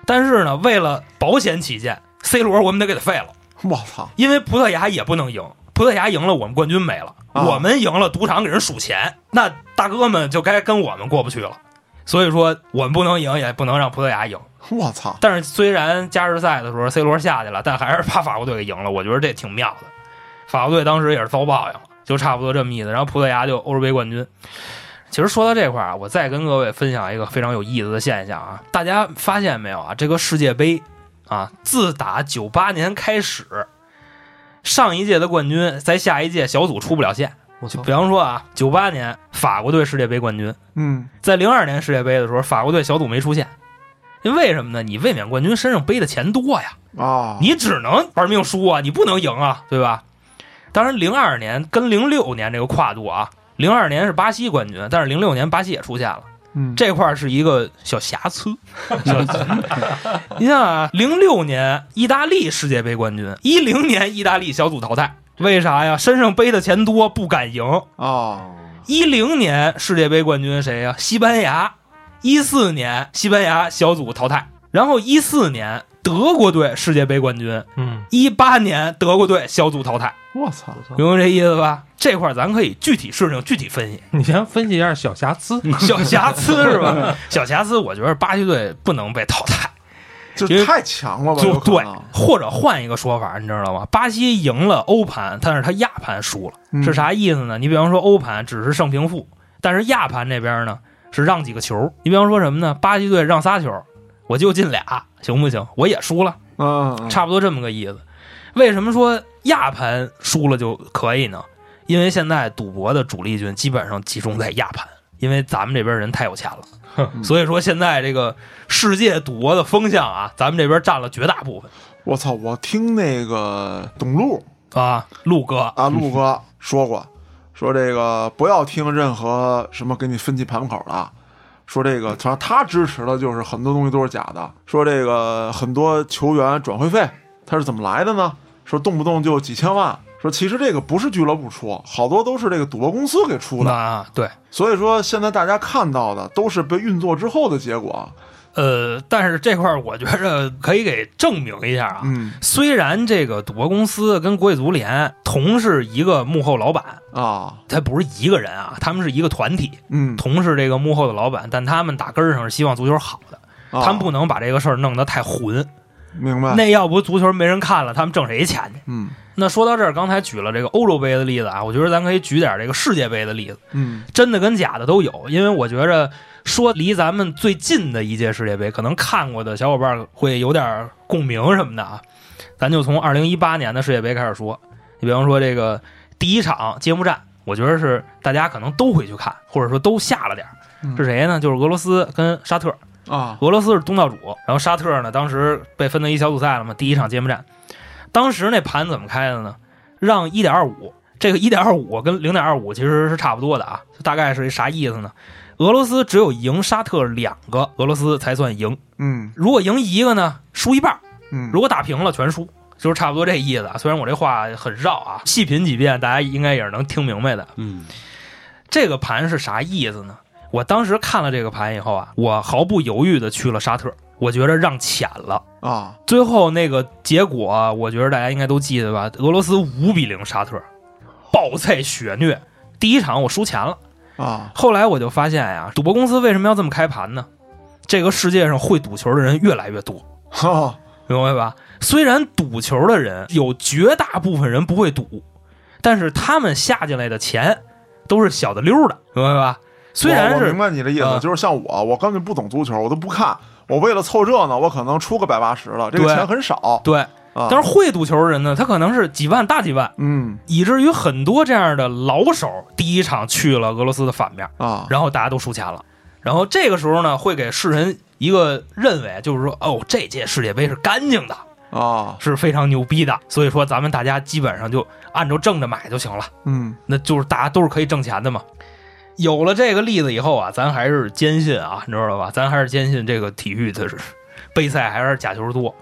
但是呢，为了保险起见，C 罗我们得给他废了，我操，因为葡萄牙也不能赢。葡萄牙赢了，我们冠军没了；啊我们赢了，赌场给人数钱，那大哥们就该跟我们过不去了。所以说我们不能赢，也不能让葡萄牙赢。我操，但是虽然加时赛的时候 C 罗下去了，但还是把法国队给赢了。我觉得这挺妙的。法国队当时也是遭报应了，就差不多这么意思。然后葡萄牙就欧洲杯冠军。其实说到这块儿啊，我再跟各位分享一个非常有意思的现象啊，大家发现没有啊？这个世界杯啊，自打九八年开始，上一届的冠军在下一届小组出不了线。我操比方说啊，九八年法国队世界杯冠军，嗯在零二年世界杯的时候，法国队小组没出现，因为为什么呢？你卫冕冠军身上背的钱多呀，啊，你只能玩命输啊，你不能赢啊，对吧？当然，零二年跟零六年这个跨度啊，零二年是巴西冠军，但是零六年巴西也出现了，嗯这块儿是一个小瑕疵。小你像啊，零六年意大利世界杯冠军，一零年意大利小组淘汰，为啥呀？身上背的钱多，不敢赢。啊，一零年世界杯冠军谁呀、西班牙。一四年西班牙小组淘汰，然后一四年德国队世界杯冠军，嗯，一八年德国队小组淘汰，我操，明白这意思吧？这块儿咱可以具体事情具体分析，你先分析一下小瑕疵。小瑕疵是吧？小瑕疵，我觉得巴西队不能被淘汰，这因为太强了吧？就对或者换一个说法，你知道吗？巴西赢了欧盘，但是他亚盘输了，嗯是啥意思呢？你比方说欧盘只是胜平负，但是亚盘这边呢是让几个球。你比方说什么呢？巴西队让仨球，我就进俩，行不行？我也输了，嗯，嗯差不多这么个意思。为什么说亚盘输了就可以呢？因为现在赌博的主力军基本上集中在亚盘，因为咱们这边人太有钱了，所以说现在这个世界赌博的风向啊，咱们这边占了绝大部分我操，我听那个董路啊。陆哥，啊，陆哥说过，说这个不要听任何什么给你分析盘口的，说这个，反正他支持的就是很多东西都是假的，说这个很多球员转会费他是怎么来的呢？说动不动就几千万，说其实这个不是俱乐部出，好多都是这个赌博公司给出的，啊，对，所以说现在大家看到的都是被运作之后的结果，呃，但是这块儿我觉着 可以给证明一下啊。嗯虽然这个赌博公司跟国际足联同是一个幕后老板，啊，他不是一个人啊，他们是一个团体，嗯，同是这个幕后的老板，但他们打根儿上是希望足球好的，啊他们不能把这个事儿弄得太混。明白，那要不足球没人看了，他们挣谁钱去？嗯那说到这儿，刚才举了这个欧洲杯的例子啊，我觉得咱可以举点这个世界杯的例子，嗯真的跟假的都有。因为我觉着说离咱们最近的一届世界杯，可能看过的小伙伴会有点共鸣什么的啊。咱就从二零一八年的世界杯开始说，你比方说这个第一场揭幕战，我觉得是大家可能都会去看，或者说都下了点是谁呢？就是俄罗斯跟沙特。啊，俄罗斯是东道主，然后沙特呢，当时被分到一小组赛了嘛，第一场揭幕战，当时那盘怎么开的呢？让一点二五，这个一点二五跟零点二五其实是差不多的啊，大概是一啥意思呢？俄罗斯只有赢沙特两个，俄罗斯才算赢。嗯如果赢一个呢，输一半儿；嗯，如果打平了，全输，就是差不多这意思啊。虽然我这话很绕啊，细品几遍，大家应该也是能听明白的。嗯，这个盘是啥意思呢？我当时看了这个盘以后啊，我毫不犹豫的去了沙特，我觉得让浅了。啊，最后那个结果啊，我觉得大家应该都记得吧？俄罗斯五比零沙特，暴菜血虐。第一场我输钱了，啊，后来我就发现呀，赌博公司为什么要这么开盘呢？这个世界上会赌球的人越来越多，哈，明白吧？虽然赌球的人有绝大部分人不会赌，但是他们下进来的钱都是小的溜的，明白吧？虽然是我我明白你的意思，啊就是像我，我根本不懂足球，我都不看。我为了凑热闹，我可能出个百八十了，这个钱很少对，啊。但是会赌球的人呢，他可能是几万、大几万，嗯以至于很多这样的老手第一场去了俄罗斯的反面，啊，然后大家都输钱了。然后这个时候呢，会给世人一个认为，就是说，哦，这届世界杯是干净的，啊，是非常牛逼的。所以说，咱们大家基本上就按照挣着买就行了，嗯那就是大家都是可以挣钱的嘛。有了这个例子以后啊，咱还是坚信啊，你知道吧？咱还是坚信这个体育的是杯赛还是假球多。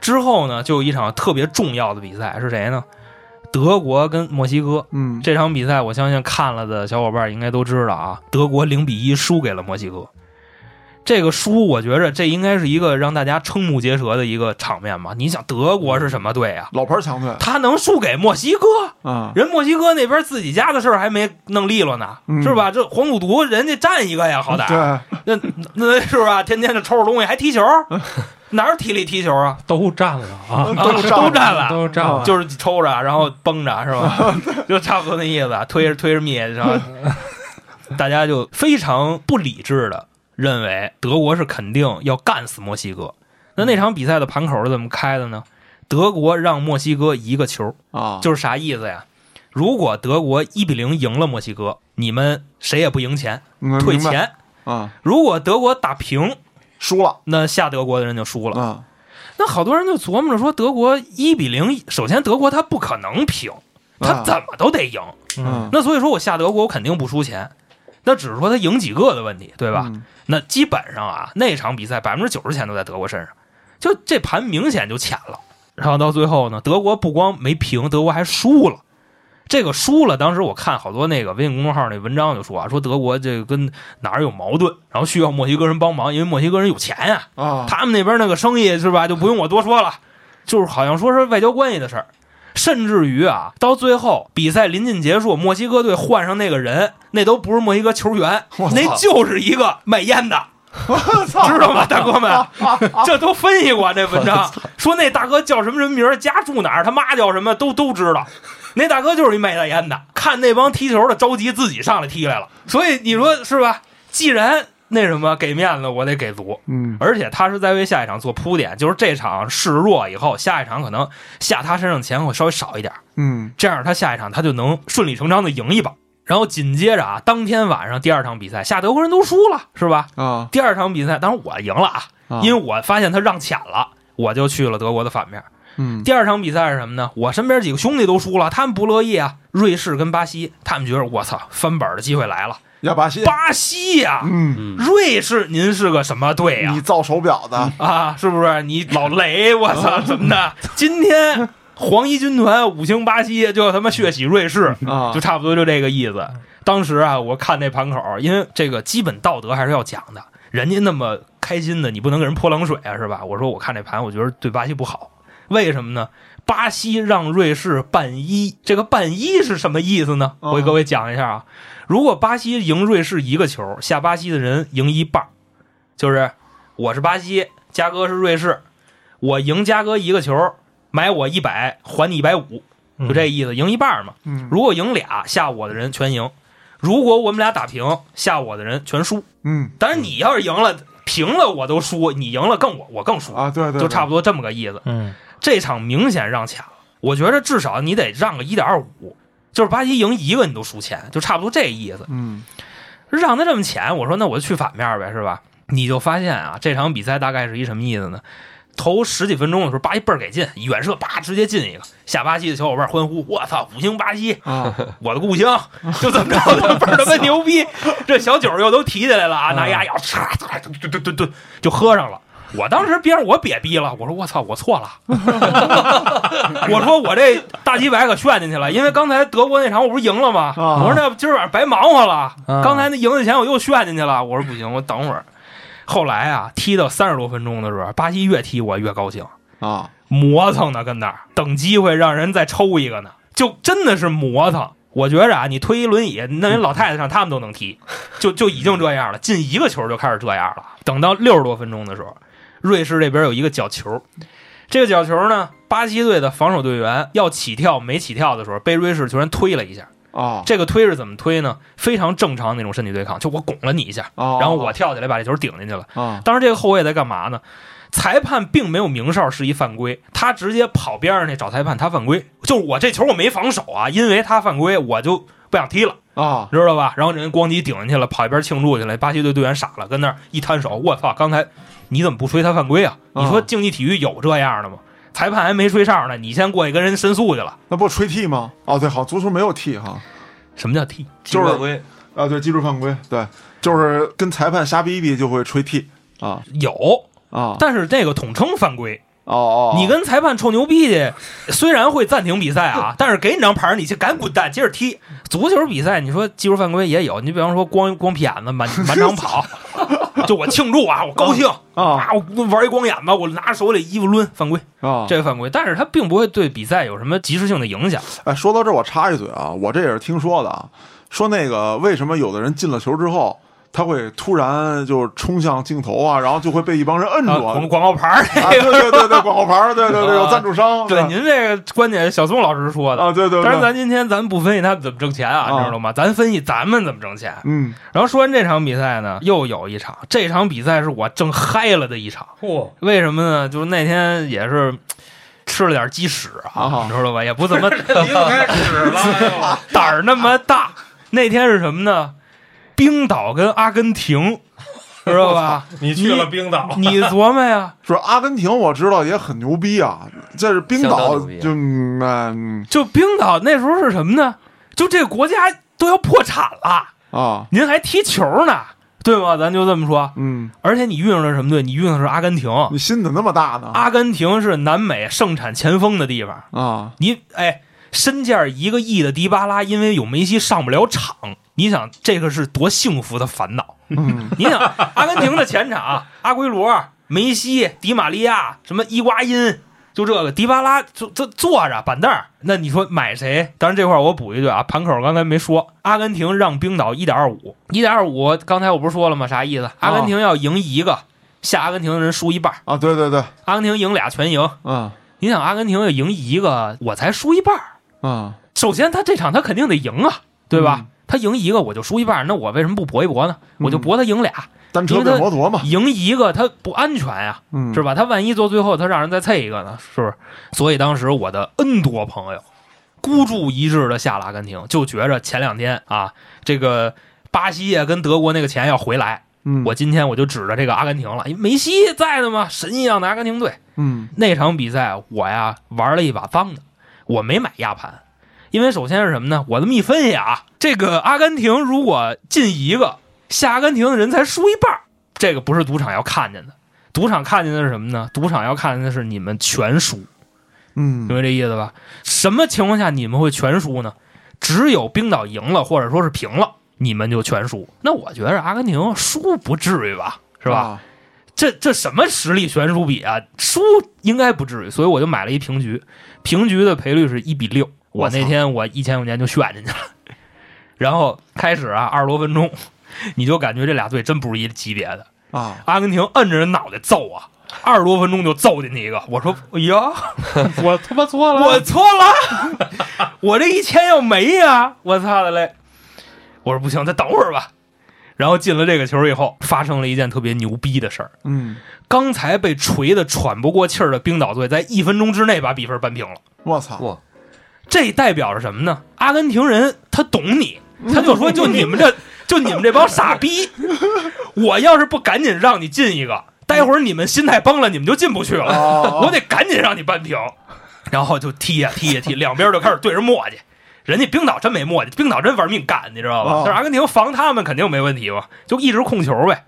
之后呢，就有一场特别重要的比赛是谁呢？德国跟墨西哥。嗯，这场比赛，我相信看了的小伙伴应该都知道啊，德国零比一输给了墨西哥。这个输，我觉着这应该是一个让大家瞠目结舌的一个场面吧。你想，德国是什么队啊？老牌强队他能输给墨西哥？啊，人墨西哥那边自己家的事儿还没弄利落呢，嗯是吧？这黄赌毒人家占一个呀，好歹对，那那是吧？天天的抽着东西还踢球，哪有体力踢球啊？都占了啊，都 都占了，都占了，就是抽着，然后绷着，是吧？就差不多那意思，推着推着灭，是吧大家就非常不理智的认为德国是肯定要干死墨西哥。那那场比赛的盘口是怎么开的呢？德国让墨西哥一个球，啊，就是啥意思呀？如果德国一比零赢了墨西哥，你们谁也不赢钱，退钱；啊，如果德国打平，输了那下德国的人就输了。啊，那好多人就琢磨着说，德国一比零，首先德国他不可能平，他啊怎么都得赢。嗯，那所以说我下德国，我肯定不输钱，那只是说他赢几个的问题，对吧？嗯？那基本上啊，那场比赛百分之九十钱都在德国身上，就这盘明显就浅了。然后到最后呢，德国不光没平，德国还输了。这个输了，当时我看好多那个微信公众号那文章就说啊，说德国这个跟哪儿有矛盾，然后需要墨西哥人帮忙，因为墨西哥人有钱呀、啊，他们那边那个生意是吧，就不用我多说了，就是好像说是外交关系的事儿，甚至于啊，到最后比赛临近结束，墨西哥队换上那个人，那都不是墨西哥球员，那就是一个卖烟的。我操知道吗，大哥们？这都分析过这文章，说那大哥叫什么什么名儿，家住哪儿，他妈叫什么，都都知道。那大哥就是一卖大烟的，看那帮踢球的着急，自己上来踢来了。所以你说是吧？既然那什么给面子，我得给足。嗯而且他是在为下一场做铺垫，就是这场示弱以后，下一场可能下他身上钱会稍微少一点，嗯这样他下一场他就能顺理成章的赢一把。然后紧接着啊，当天晚上第二场比赛，下德国人都输了，是吧？啊，第二场比赛，当然我赢了啊，啊因为我发现他让浅了，我就去了德国的反面。嗯第二场比赛是什么呢？我身边几个兄弟都输了，他们不乐意啊。瑞士跟巴西，他们觉得我操，翻本的机会来了。压巴西，巴西呀、嗯，嗯，瑞士，您是个什么队呀、你造手表的，啊，是不是？你老雷，我操，怎么的？今天黄衣军团五星巴西就他妈血洗瑞士，啊就差不多就这个意思。当时啊，我看那盘口，因为这个基本道德还是要讲的。人家那么开心的，你不能给人泼冷水啊，是吧？我说我看这盘，我觉得对巴西不好，为什么呢？巴西让瑞士半一，这个半一是什么意思呢？我给各位讲一下啊。如果巴西赢瑞士一个球，下巴西的人赢一半儿，就是我是巴西，嘉哥是瑞士，我赢嘉哥一个球，买我一百，还你一百五，就这意思，赢一半儿嘛。嗯如果赢俩，下我的人全赢；如果我们俩打平，下我的人全输。嗯当然，你要是赢了，平了我都输，你赢了更我我更输，啊，对对，就差不不多这么个意思。嗯，这场明显让浅了，我觉得至少你得让个一点二五，就是巴西赢一个你都输钱，就差不多这意思。嗯让他这么浅，我说那我就去反面呗，是吧？你就发现啊，这场比赛大概是一什么意思呢？头十几分钟的时候，巴西倍儿给劲，远射叭直接进一个，下巴西的小伙伴欢呼：“我操，五星巴西，啊，我的故乡！”就这么着，倍儿他妈牛逼！这小酒又都提起来了啊，拿牙咬，嚓嚓，顿顿顿顿就喝上了。我当时边上我瘪逼了，我说我操，我错了，我说我这大几百可炫进去了，因为刚才德国那场我不是赢了吗？啊我说那今儿晚上白忙活了，啊刚才那赢的钱我又炫进去了，我说不行，我等会儿。后来啊，踢到三十多分钟的时候，巴西越踢我越高兴，啊，磨蹭呢，跟那儿等机会让人再抽一个呢，就真的是磨蹭。我觉着啊，你推一轮椅，那人老太太上他们都能踢，就就已经这样了。进一个球就开始这样了。等到六十多分钟的时候，瑞士这边有一个角球，这个角球呢，巴西队的防守队员要起跳没起跳的时候，被瑞士球员推了一下。啊，这个推是怎么推呢？非常正常那种身体对抗，就我拱了你一下，啊，然后我跳起来把这球顶进去了。啊当时这个后卫在干嘛呢？裁判并没有明哨是一犯规，他直接跑边上去找裁判，他犯规。就是我这球我没防守啊，因为他犯规，我就不想踢了，啊，知道吧？然后人咣叽顶进去了，跑一边庆祝去了。巴西队队员傻了，跟那儿一摊手，我操！刚才你怎么不吹他犯规啊？啊你说竞技体育有这样的吗？裁判还没吹哨呢，你先过去跟人申诉去了。那不吹 T 吗？哦，对，好，足球没有 T 哈，什么叫 T？？就是犯规，啊，对，技术犯规，对，就是跟裁判瞎逼逼就会吹 T 啊有，啊，但是这个统称犯规。哦哦，你跟裁判臭牛逼去，虽然会暂停比赛啊，但是给你张牌，你去赶滚蛋，接着踢。足球比赛，你说技术犯规也有，你比方说光光屁眼子满满场跑，就我庆祝啊，我高兴啊啊，我玩一光眼吧，我拿手里衣服抡，犯规，啊！这个犯规，但是他并不会对比赛有什么及时性的影响。哎，说到这儿，我插一嘴啊，我这也是听说的啊，说那个为什么有的人进了球之后，他会突然就冲向镜头啊，然后就会被一帮人摁住啊，啊广广告牌儿对对对对，广告牌儿，对对对，有赞助商，对您这个观点，小松老师说的。啊，对对对，但是咱今天咱不分析他怎么挣钱啊，你知道吗？咱分析咱们怎么挣钱。嗯然后说完这场比赛呢，又有一场，这场比赛是我正嗨了的一场。嚯，为什么呢？就是那天也是吃了点鸡屎啊，啊你知道吧？也不怎么 离不开屎了，胆儿那么大。那天是什么呢？冰岛跟阿根廷，知道吧？你去了冰岛，你琢磨呀，说阿根廷我知道也很牛逼啊，这是冰岛就嗯嗯就冰岛那时候是什么呢？就这个国家都要破产了，啊您还踢球呢，对吗？咱就这么说。嗯，而且你遇上的是什么队？你遇上的是阿根廷。你心怎么那么大呢？阿根廷是南美盛产前锋的地方。啊你哎，身价一个亿的迪巴拉，因为有梅西上不了场，你想这个是多幸福的烦恼？嗯你想，阿根廷的前场，阿圭罗、梅西、迪玛利亚，什么伊瓜因，就这个迪巴拉坐坐坐着板凳儿，那你说买谁？当然这块儿我补一句啊，盘口刚才没说，阿根廷让冰岛一点二五，一点二五，刚才我不是说了吗？啥意思？阿根廷要赢一个，下阿根廷的人输一半儿，啊，对对对，阿根廷赢俩全赢。嗯你想，阿根廷要赢一个，我才输一半儿。嗯首先，他这场他肯定得赢啊，对吧？嗯他赢一个我就输一半，那我为什么不搏一搏呢？我就搏他赢俩，单车摩托嘛，赢一个他不安全呀、嗯是吧？他万一做最后他让人再菜一个呢，是不是？所以当时我的 N 多朋友孤注一掷的下了阿根廷，就觉着前两天啊，这个巴西啊跟德国那个钱要回来，嗯我今天我就指着这个阿根廷了，因为梅西在的嘛，神一样的阿根廷队。嗯那场比赛我呀玩了一把脏的，我没买压盘，因为首先是什么呢？我这么一分析啊，这个阿根廷如果进一个，下阿根廷的人才输一半儿，这个不是赌场要看见的。赌场看见的是什么呢？赌场要看见的是你们全输，嗯明白这意思吧？什么情况下你们会全输呢？只有冰岛赢了，或者说是平了，你们就全输。那我觉得阿根廷输不至于吧，是吧？啊这这什么实力悬殊比啊？输应该不至于，所以我就买了一平局，平局的赔率是一比六。我那天我一千块钱就炫进去了，然后开始啊二十多分钟，你就感觉这俩队真不是一级别的。啊阿根廷摁着人脑袋揍啊，二十多分钟就揍进去一个。我说，哎呀，我他妈错了，我错了，我这一千要没呀！我操的嘞！我说不行，再等会儿吧。然后进了这个球以后，发生了一件特别牛逼的事儿。嗯，刚才被锤得喘不过气儿的冰岛队，在一分钟之内把比分扳平了。我操，哇，这代表着什么呢？阿根廷人他懂你，他就说就你们这 就你们这帮傻逼，我要是不赶紧让你进一个，待会儿你们心态崩了，你们就进不去了。啊我得赶紧让你扳平，然后就踢呀踢呀踢，两边就开始对着磨叽。人家冰岛真没磨叽，冰岛真玩命干，你知道吧？哦就是阿根廷防他们肯定没问题嘛，就一直控球呗。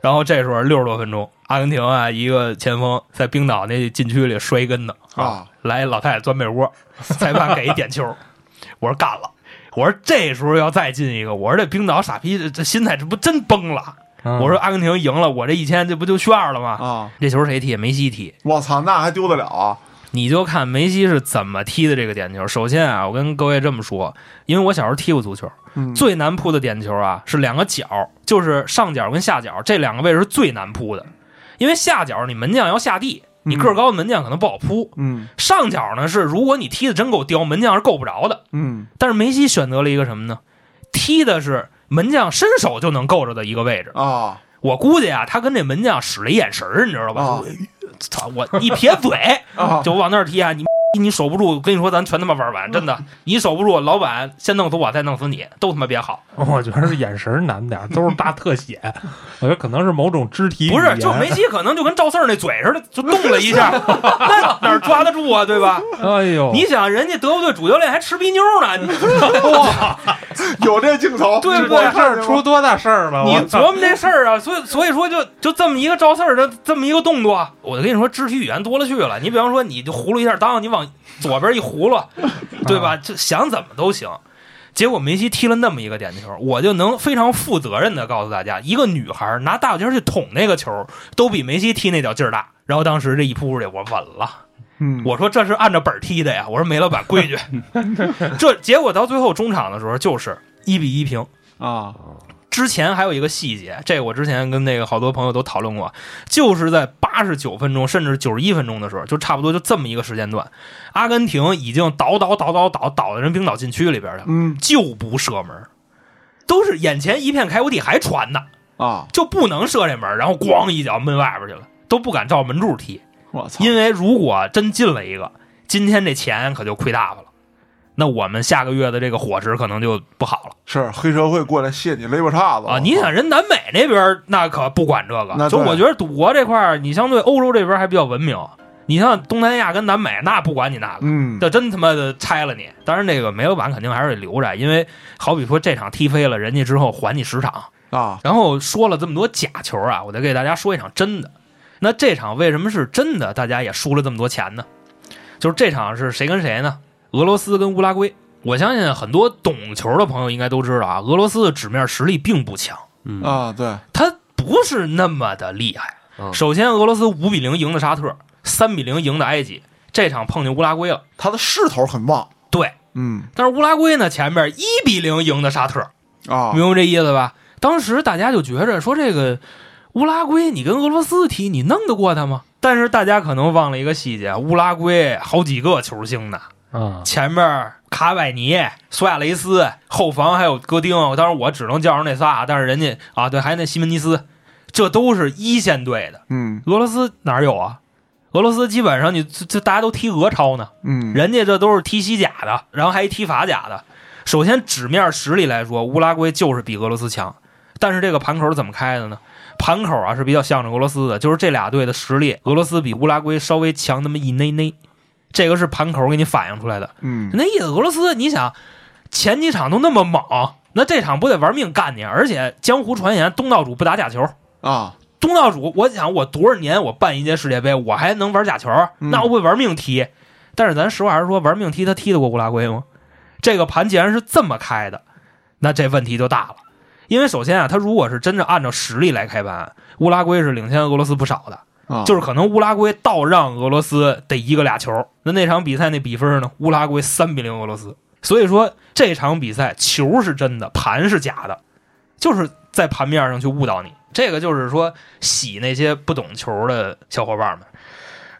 然后这时候六十多分钟，阿根廷啊一个前锋在冰岛那禁区里摔一跟头啊，来老太太钻被窝，裁判给一点球，我说干了。我说这时候要再进一个，我说这冰岛傻逼这这心态这不真崩了。嗯我说阿根廷赢了，我这一千这不就炫了吗？啊，这球谁踢？梅西踢。我操，那还丢得了啊？你就看梅西是怎么踢的这个点球。首先啊，我跟各位这么说，因为我小时候踢过足球，嗯最难扑的点球啊是两个角，就是上角跟下角这两个位置是最难扑的。因为下角你门将要下地，你个儿高的门将可能不好扑；嗯上角呢是如果你踢的真够刁，门将是够不着的。嗯但是梅西选择了一个什么呢？踢的是门将伸手就能够着的一个位置。啊我估计啊，他跟这门将使了一眼神儿，你知道吧？啊操、我一撇嘴，啊就往那儿踢啊！你你守不住，我跟你说，咱全他妈玩完，真的，你守不住，老板先弄死我，再弄死你，都他妈别好。我觉得是眼神难点，都是大特写。我觉得可能是某种肢体不是，就梅西可能就跟赵四那嘴似的，就动了一下，那哪抓得住啊？对吧？哎呦，你想，人家德国队主教练还吃逼妞呢，你有这镜头，对不对这事出多大事儿了？你琢磨这事儿啊，所以所以说就就这么一个赵四儿的这么一个动作，我就跟你说，肢体语言多了去了。你比方说，你就葫芦一下裆，你往左边一葫芦，对吧？就想怎么都行。结果梅西踢了那么一个点球，我就能非常负责任的告诉大家，一个女孩拿大脚尖去捅那个球，都比梅西踢那脚劲儿大。然后当时这一扑出去，我稳了。嗯，我说这是按照本儿踢的呀，我说梅老板规矩。这结果到最后中场的时候就是一比一平。啊，之前还有一个细节，这个我之前跟那个好多朋友都讨论过，就是在八十九分钟甚至九十一分钟的时候，就差不多就这么一个时间段，阿根廷已经倒倒倒倒倒倒在人冰岛禁区里边了，嗯。就不射门，都是眼前一片开阔地，还传呢，啊，就不能射这门，然后咣一脚闷外边去了，都不敢照门柱踢，我操，因为如果真进了一个，今天这钱可就亏大发了。那我们下个月的这个伙食可能就不好了是黑社会过来卸你肋巴叉子啊！你想，人南美那边那可不管这个，就我觉得赌博这块儿，你相对欧洲这边还比较文明。你像东南亚跟南美，那不管你那个，嗯，这真他妈的拆了你。当然，那个煤老板肯定还是得留着，因为好比说这场踢飞了，人家之后还你十场。啊，然后说了这么多假球啊，我再给大家说一场真的。那这场为什么是真的？大家也输了这么多钱呢？就是这场是谁跟谁呢？俄罗斯跟乌拉圭。我相信很多懂球的朋友应该都知道啊，俄罗斯的纸面实力并不强，嗯啊，对，他不是那么的厉害。嗯首先，俄罗斯五比零赢的沙特，三比零赢的埃及，这场碰见乌拉圭了。他的势头很旺，对，嗯但是乌拉圭呢，前面一比零赢的沙特，啊，明白这意思吧？当时大家就觉着说这个乌拉圭你跟俄罗斯踢，你弄得过他吗？但是大家可能忘了一个细节，乌拉圭好几个球星呢，啊，前面卡瓦尼、苏亚雷斯，后防还有戈丁。当然我只能叫上那仨，但是人家啊，对，还有那西门尼斯，这都是一线队的。嗯俄罗斯哪儿有啊？俄罗斯基本上你这这大家都踢俄超呢，嗯，人家这都是踢西甲的，然后还踢法甲的。首先纸面实力来说，乌拉圭就是比俄罗斯强，但是这个盘口是怎么开的呢？盘口啊是比较向着俄罗斯的，就是这俩队的实力，俄罗斯比乌拉圭稍微强那么一内内，这个是盘口给你反映出来的。嗯那意思，俄罗斯你想前几场都那么猛，那这场不得玩命干你？而且江湖传言东道主不打假球，啊，东道主，我想我多少年我办一届世界杯，我还能玩假球，嗯那我不会玩命踢。但是咱实话实说，玩命踢他踢得过乌拉圭吗？这个盘既然是这么开的，那这问题就大了。因为首先啊，他如果是真的按照实力来开盘，乌拉圭是领先俄罗斯不少的，啊，就是可能乌拉圭倒让俄罗斯得一个俩球。那那场比赛那比分呢？乌拉圭三比零俄罗斯。所以说这场比赛球是真的，盘是假的，就是在盘面上去误导你。这个就是说洗那些不懂球的小伙伴们。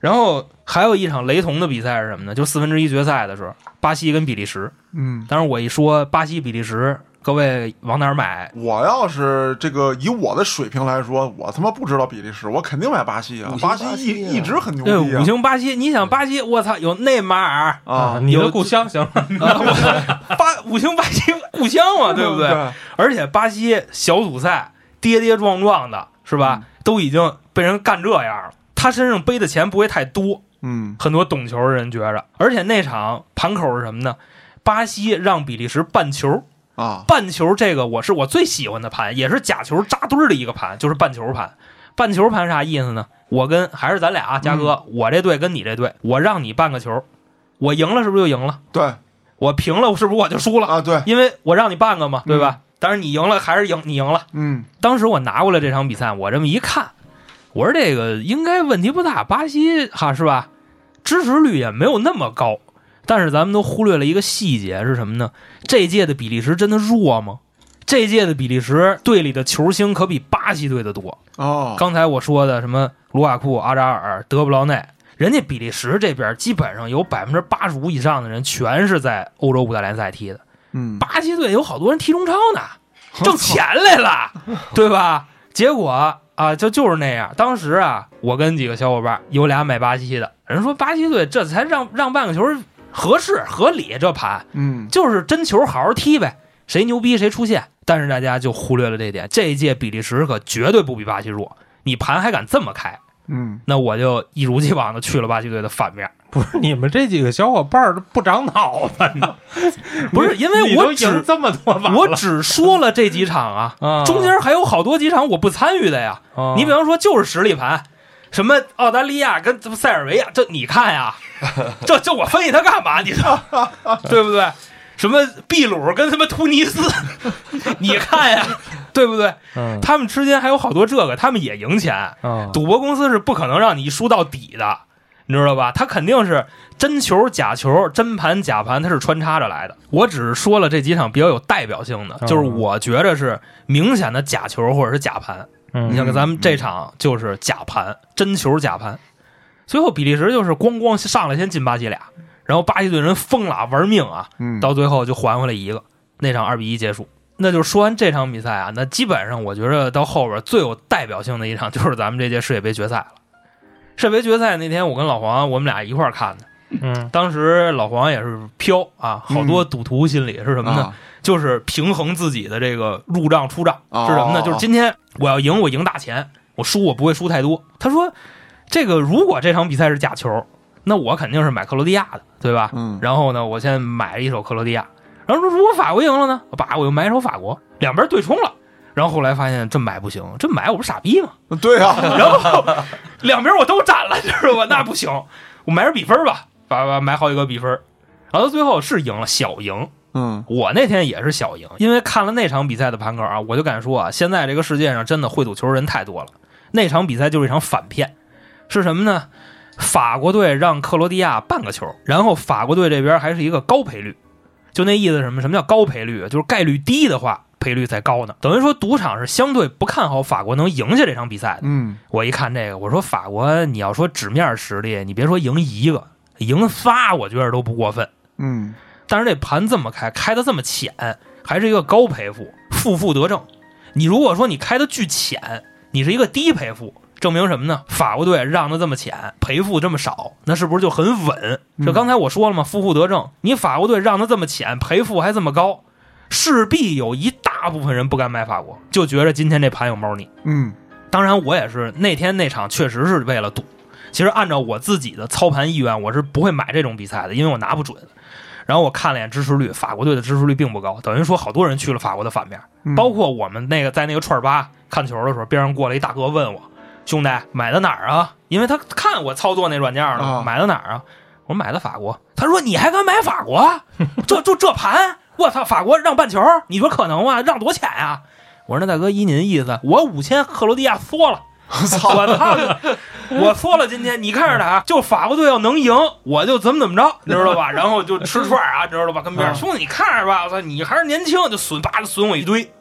然后还有一场雷同的比赛是什么呢？就四分之一决赛的时候，巴西跟比利时。嗯，当然我一说巴西、比利时，各位往哪儿买？我要是这个以我的水平来说，我他妈不知道比利时，我肯定买巴西啊巴西巴西啊一一直很牛对，逼啊五星巴西，你想巴西，我操，有内马尔，啊！你的故乡行了，啊，巴五星巴西故乡嘛，对不对？对？而且巴西小组赛跌跌撞撞的，是吧？都已经被人干这样了，他身上背的钱不会太多。嗯很多懂球的人觉着，而且那场盘口是什么呢？巴西让比利时半球，啊，半球这个我是我最喜欢的盘，也是假球扎堆儿的一个盘，就是半球盘。半球盘啥意思呢？我跟还是咱俩啊，嘉哥，我这队跟你这队，我让你半个球，我赢了是不是就赢了？对我平了是不是我就输了？啊，对，因为我让你半个嘛，对吧？但是你赢了还是赢，你赢了。嗯当时我拿过来这场比赛，我这么一看，我说这个应该问题不大，巴西哈是吧？支持率也没有那么高，但是咱们都忽略了一个细节是什么呢？这届的比利时真的弱吗？这届的比利时队里的球星可比巴西队的多。哦，刚才我说的什么卢瓦库、阿扎尔、德布劳内，人家比利时这边基本上有百分之八十五以上的人全是在欧洲五大联赛踢的。嗯巴西队有好多人踢中超呢，挣钱来了，对吧？结果啊，就就是那样。当时啊，我跟几个小伙伴有俩买巴西的，人说巴西队这才让让半个球合适合理，这盘嗯就是真球好好踢呗，谁牛逼谁出线。但是大家就忽略了这点，这一届比利时可绝对不比巴西弱，你盘还敢这么开，嗯，那我就一如既往的去了巴西队的反面。不是你们这几个小伙伴儿不长脑子呢？不是因为我只赢这么多把了，我只说了这几场啊，嗯中间还有好多几场我不参与的呀。嗯你比方说就是实力盘，什么澳大利亚跟塞尔维亚，这你看呀，这这我分析他干嘛？你说对不对？什么秘鲁跟他妈突尼斯，你看呀，对不对？嗯他们之间还有好多这个，他们也赢钱。啊，赌博公司是不可能让你输到底的，你知道吧？他肯定是真球、假球、真盘、假盘，它是穿插着来的。我只是说了这几场比较有代表性的，嗯就是我觉着是明显的假球或者是假盘。嗯你像咱们这场就是假盘，真球假盘。最后比利时就是咣咣上来先进巴西俩，然后巴西队人疯了玩命啊，嗯，到最后就还回来一个，那场二比一结束。那就是说完这场比赛啊，那基本上我觉得到后边最有代表性的一场就是咱们这届世界杯决赛了。世界杯决赛那天，我跟老黄我们俩一块儿看的，嗯当时老黄也是飘啊，好多赌徒心理是什么呢？啊就是平衡自己的这个入账出账哦是什么呢？就是今天我要赢，我赢大钱；我输，我不会输太多。他说，这个如果这场比赛是假球，那我肯定是买克罗地亚的，对吧？嗯然后呢，我先买了一手克罗地亚，然后说如果法国赢了呢，叭我又买一手法国，两边对冲了。然后后来发现这买不行，这买我不是傻逼吗？对啊，然后两边我都占了，知道吧？那不行，我买点比分吧，把把买好几个比分，然后最后是赢了，小赢。嗯我那天也是小赢，因为看了那场比赛的盘口啊，我就敢说啊，现在这个世界上真的会赌球人太多了。那场比赛就是一场反骗，是什么呢？法国队让克罗地亚半个球，然后法国队这边还是一个高赔率，就那意思什么？什么叫高赔率？就是概率低的话，赔率才高呢。等于说赌场是相对不看好法国能赢下这场比赛的。嗯我一看这个，我说法国，你要说纸面实力，你别说赢一个，赢仨，我觉得都不过分。嗯但是这盘这么开，开的这么浅，还是一个高赔付，负负得正。你如果说你开的巨浅，你是一个低赔付，证明什么呢？法国队让的这么浅，赔付这么少，那是不是就很稳？这刚才我说了嘛，负负得正。你法国队让的这么浅，赔付还这么高，势必有一大部分人不敢买法国，就觉得今天这盘有猫腻。嗯当然，我也是那天那场确实是为了赌。其实按照我自己的操盘意愿，我是不会买这种比赛的，因为我拿不准。然后我看了眼支持率，法国队的支持率并不高，等于说好多人去了法国的反面，嗯包括我们那个在那个串儿吧看球的时候，边上过来一大哥问我：“兄弟，买的哪儿啊？”因为他看我操作那软件呢，啊买的哪儿啊？我说买的法国。他说：“你还敢买法国？这就这盘，我操！法国让半球，你说可能吗？让多钱啊、我说：“那大哥，依您的意思，我五千克罗地亚缩了。”我操！我缩了，今天你看着他，就法国队要能赢，我就怎么怎么着，你知道吧？然后就吃串儿啊，知道吧？跟别人兄弟，你看着吧，我操，你还是年轻，就损吧就损我一堆。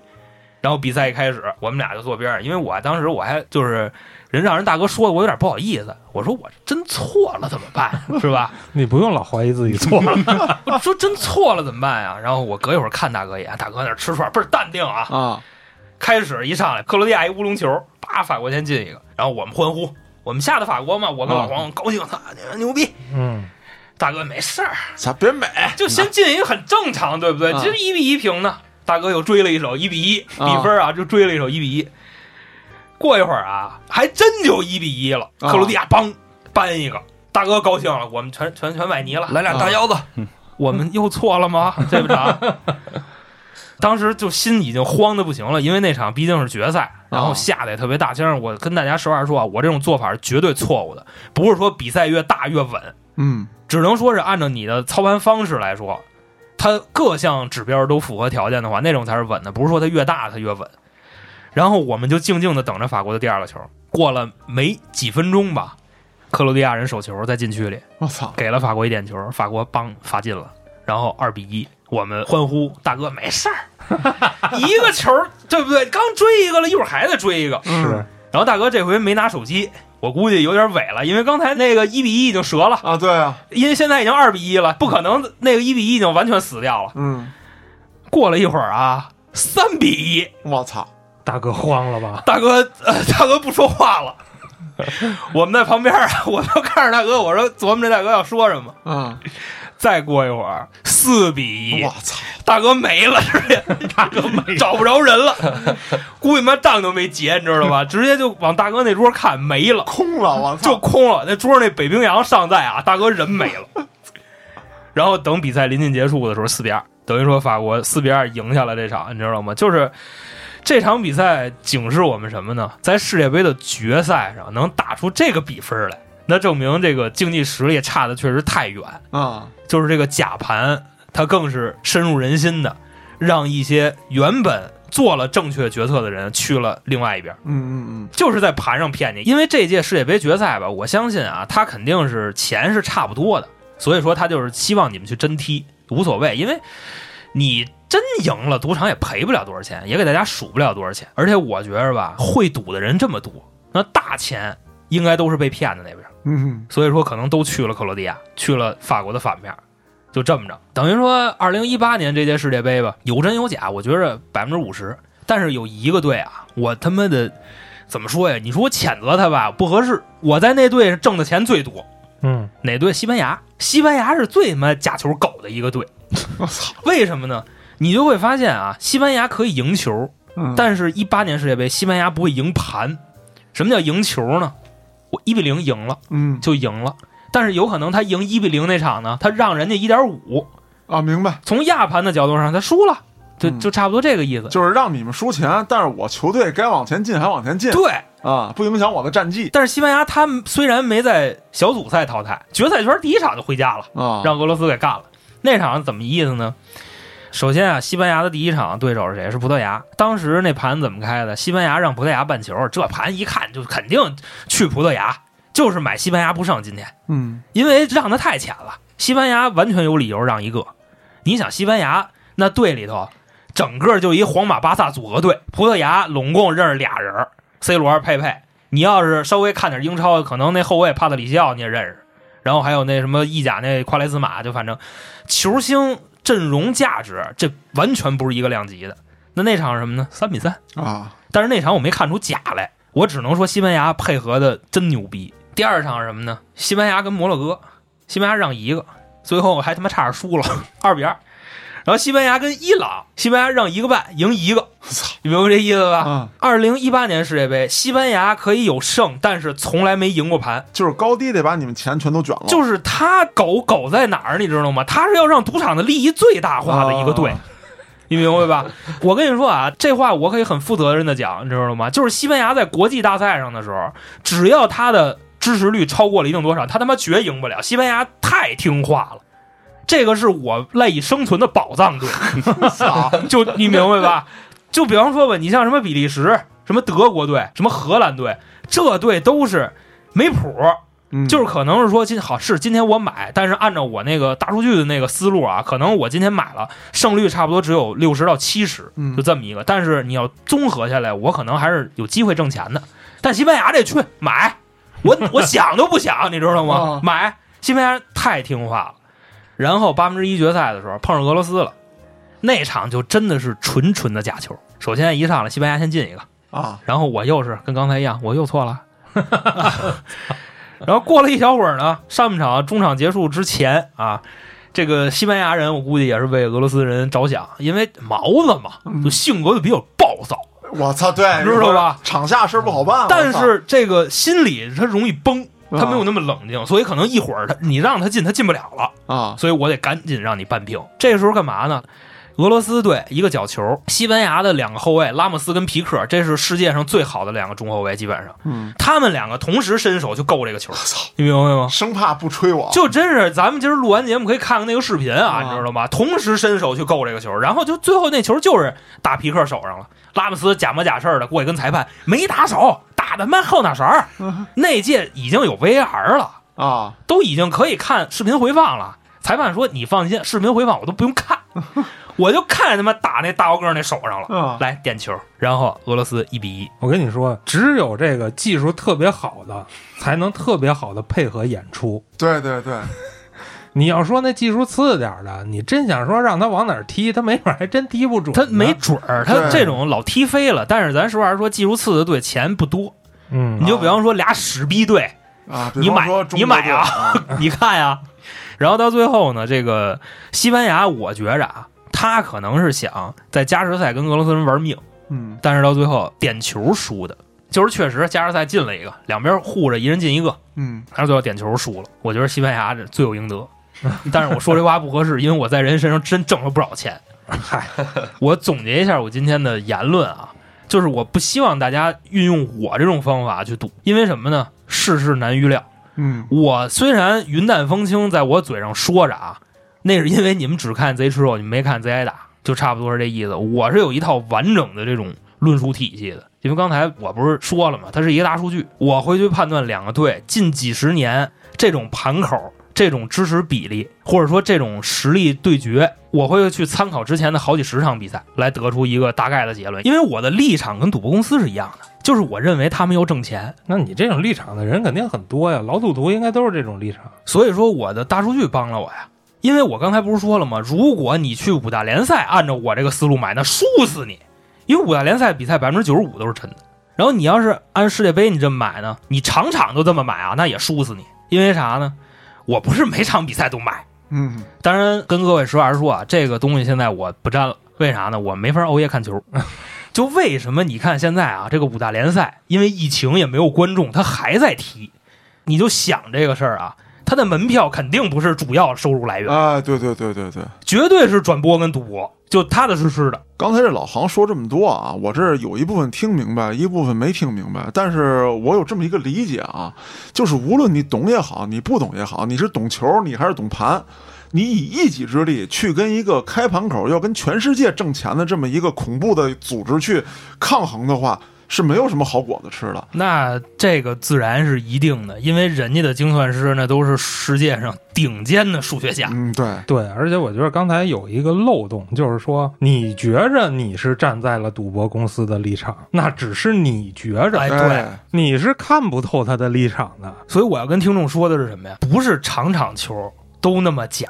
然后比赛一开始，我们俩就坐边上，因为我当时我还就是人让人大哥说的，我有点不好意思。我说我真错了怎么办？是吧？你不用老怀疑自己错了，我说真错了怎么办呀？然后我隔一会儿看大哥一眼，大哥在那吃串倍儿淡定啊。啊开始一上来，克罗地亚一乌龙球，叭，法国先进一个，然后我们欢呼，我们下的法国嘛，我跟老黄高兴，操，牛逼！嗯，大哥没事儿，咱别美，就先进一个很正常，对不对？其实一比一平呢，大哥又追了一手一比一，啊比分啊就追了一手一比一。过一会儿啊，还真就一比一了，啊。克罗地亚梆扳一个，大哥高兴了，我们全全全崴泥了，来俩大腰子，我们又错了吗？这不场，当时就心已经慌的不行了，因为那场毕竟是决赛，然后下的也特别大。先生，我跟大家实话实说啊，我这种做法是绝对错误的，不是说比赛越大越稳，嗯。只能说是按照你的操盘方式来说，它各项指标都符合条件的话，那种才是稳的，不是说它越大它越稳。然后我们就静静的等着法国的第二个球，过了没几分钟吧，克罗地亚人手球在禁区里，我操，给了法国一点球，法国帮罚进了，然后二比一，我们欢呼，大哥没事儿，一个球对不对？刚追一个了，一会儿还得追一个。嗯。是然后大哥这回没拿手机，我估计有点萎了，因为刚才那个一比一已经折了，啊，对啊，因为现在已经二比一了，不可能那个一比一已经完全死掉了。嗯，过了一会儿啊，三比一，我操，大哥慌了吧？大哥，呃，大哥不说话了。我们在旁边啊，我就看着大哥，我说琢磨这大哥要说什么。嗯，再过一会儿，四比一我，操，大哥没了，直接 大哥没找不着人了，估计妈账都没结，你知道吧？直接就往大哥那桌看，没了，空了，我操，就空了。那桌上那北冰洋尚在啊，大哥人没了。然后等比赛临近结束的时候，四比二，等于说法国四比二赢下了这场，你知道吗？就是这场比赛警示我们什么呢？在世界杯的决赛上能打出这个比分来，那证明这个竞技实力差的确实太远。啊，就是这个假盘它更是深入人心的，让一些原本做了正确决策的人去了另外一边。嗯嗯嗯就是在盘上骗你。因为这届世界杯决赛吧，我相信啊，他肯定是钱是差不多的，所以说他就是希望你们去真踢，无所谓，因为你真赢了，赌场也赔不了多少钱，也给大家数不了多少钱。而且我觉着吧，会赌的人这么多，那大钱应该都是被骗的那边，嗯所以说可能都去了克罗地亚，去了法国的反面。就这么着，等于说二零一八年这届世界杯吧，有真有假，我觉着百分之五十。但是有一个队啊，我他妈的怎么说呀？你说我谴责他吧，不合适。我在那队挣的钱最多，嗯，哪队？西班牙。西班牙是最他妈假球狗的一个队。我操，为什么呢？你就会发现啊，西班牙可以赢球，嗯但是一八年世界杯，西班牙不会赢盘。什么叫赢球呢？我一比零赢了嗯就赢了，但是有可能他赢一比零那场呢，他让人家一点五，啊，明白，从亚盘的角度上他输了，就嗯就差不多这个意思。就是让你们输钱，但是我球队该往前进还往前进对，啊，不影响我的战绩但是西班牙他们虽然没在小组赛淘汰，决赛圈第一场就回家了，啊，让俄罗斯给干了。那场怎么意思呢？首先啊，西班牙的第一场对手是谁？是葡萄牙。当时那盘怎么开的？西班牙让葡萄牙半球，这盘一看就肯定去葡萄牙，就是买西班牙不上。今天嗯因为让的太浅了，西班牙完全有理由让一个。你想，西班牙那队里头，整个就一皇马、巴萨组合队，葡萄牙拢共认识俩人，C 罗、佩佩。你要是稍微看点英超，可能那后卫帕特里西奥你也认识，然后还有那什么意甲那夸雷斯马，就反正球星阵容价值，这完全不是一个量级的。那那场是什么呢？三比三。啊，但是那场我没看出假来，我只能说西班牙配合的真牛逼。第二场是什么呢？西班牙跟摩洛哥，西班牙让一个，最后还他妈差点输了，二比二。然后西班牙跟伊朗，西班牙让一个半，赢一个，操你明白这意思吧？啊，二零一八年世界杯，西班牙可以有胜，但是从来没赢过盘。就是高低得把你们钱全都卷了，就是他狗狗在哪儿，你知道吗？他是要让赌场的利益最大化的一个队，啊你明白吧？我跟你说啊，这话我可以很负责任的讲，你知道吗？就是西班牙在国际大赛上的时候，只要他的支持率超过了一定多少，他他妈绝赢不了。西班牙太听话了，这个是我赖以生存的宝藏队，就你明白吧？就比方说吧，你像什么比利时、什么德国队、什么荷兰队，这队都是没谱。嗯就是可能是说今好是今天我买，但是按照我那个大数据的那个思路啊，可能我今天买了胜率差不多只有六十到七十，嗯就这么一个。但是你要综合下来，我可能还是有机会挣钱的。但西班牙这去买，我我想都不想，你知道吗啊？买西班牙太听话了。然后八分之一决赛的时候碰上俄罗斯了，那场就真的是纯纯的假球。首先一上来西班牙先进一个，啊，然后我又是跟刚才一样，我又错了。然后过了一小会儿呢，上半场中场结束之前啊，这个西班牙人我估计也是为俄罗斯人着想，因为毛子嘛，就性格就比较暴躁，我操，对，知道吧？场下事不好办，但是这个心理他容易崩，他没有啊那么冷静，所以可能一会儿他你让他进，他进不了了，啊，所以我得赶紧让你扳平。这时候干嘛呢？俄罗斯队一个角球，西班牙的两个后卫拉莫斯跟皮克，这是世界上最好的两个中后卫，基本上嗯，他们两个同时伸手就够这个球，你明白吗？生怕不吹我，就真是咱们今儿录完节目可以看看那个视频啊，啊你知道吗？同时伸手去够这个球，然后就最后那球就是打皮克手上了。拉莫斯假模假式的过去跟裁判没打手，打的妈后脑勺儿。那届已经有 VAR 了，啊，都已经可以看视频回放了。裁判说：“你放心，视频回放我都不用看，我就看他妈打那大高个儿那手上了。啊来点球，然后俄罗斯一比一。我跟你说，只有这个技术特别好的，才能特别好的配合演出。对对对，你要说那技术次点儿的，你真想说让他往哪儿踢，他没准还真踢不准呢。他没准儿，他对这种老踢飞了。但是咱实话实说，技术次的队钱不多，嗯你就比方说俩屎逼队，啊，比你买说中你买啊，你看呀，然后到最后呢，这个西班牙，我觉着啊，他可能是想在加时赛跟俄罗斯人玩命，嗯但是到最后点球输的，就是确实加时赛进了一个，两边护着一人进一个，嗯但是最后点球输了。我觉得西班牙这罪有应得，但是我说这话不合适，因为我在人身上真挣了不少钱。嗨，我总结一下我今天的言论啊，就是我不希望大家运用我这种方法去赌，因为什么呢？世事难预料。嗯我虽然云淡风轻，在我嘴上说着啊，那是因为你们只看贼吃肉，你们没看贼挨打，就差不多是这意思。我是有一套完整的这种论述体系的，因为刚才我不是说了吗？它是一个大数据，我会去判断两个队近几十年这种盘口。这种支持比例，或者说这种实力对决，我会去参考之前的好几十场比赛，来得出一个大概的结论。因为我的立场跟赌博公司是一样的，就是我认为他们要挣钱。那你这种立场的人肯定很多呀，老赌徒应该都是这种立场。所以说，我的大数据帮了我呀。因为我刚才不是说了吗？如果你去五大联赛按照我这个思路买，那输死你。因为五大联赛比赛百分之九十五都是沉的。然后你要是按世界杯你这么买呢，你场场都这么买啊，那也输死你。因为啥呢？我不是每场比赛都买，嗯，当然跟各位实话实说啊，这个东西现在我不沾了。为啥呢？我没法熬夜看球。就为什么你看现在啊，这个五大联赛因为疫情也没有观众，他还在踢。你就想这个事儿啊，他的门票肯定不是主要收入来源啊，对对对对对，绝对是转播跟赌博，就踏踏实实的。刚才这老杭说这么多啊，我这有一部分听明白，一部分没听明白。但是我有这么一个理解啊，就是无论你懂也好，你不懂也好，你是懂球，你还是懂盘，你以一己之力去跟一个开盘口要跟全世界挣钱的这么一个恐怖的组织去抗衡的话。是没有什么好果子吃的，那这个自然是一定的，因为人家的精算师那都是世界上顶尖的数学家。嗯，对对，而且我觉得刚才有一个漏洞，就是说你觉着你是站在了赌博公司的立场，那只是你觉着，哎，对，你是看不透他的立场的。所以我要跟听众说的是什么呀？不是场场球都那么假，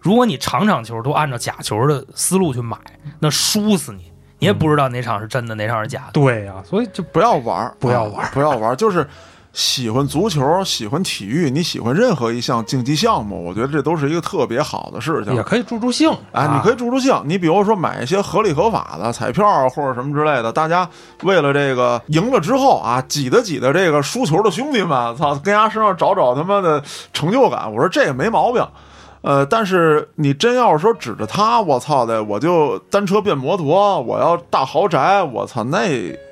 如果你场场球都按照假球的思路去买，那输死你。你也不知道哪场是真的，哪场是假的。对呀，所以就不要玩不要玩不要玩就是喜欢足球，喜欢体育，你喜欢任何一项竞技项目，我觉得这都是一个特别好的事情。也可以助助兴，哎，你可以助助兴。你比如说买一些合理合法的彩票啊或者什么之类的，大家为了这个赢了之后啊，挤得挤的这个输球的兄弟们，操，跟家身上找找他妈的成就感。我说这也没毛病。呃，但是你真要是说指着他，我操的，我就单车变摩托，我要大豪宅，我操，那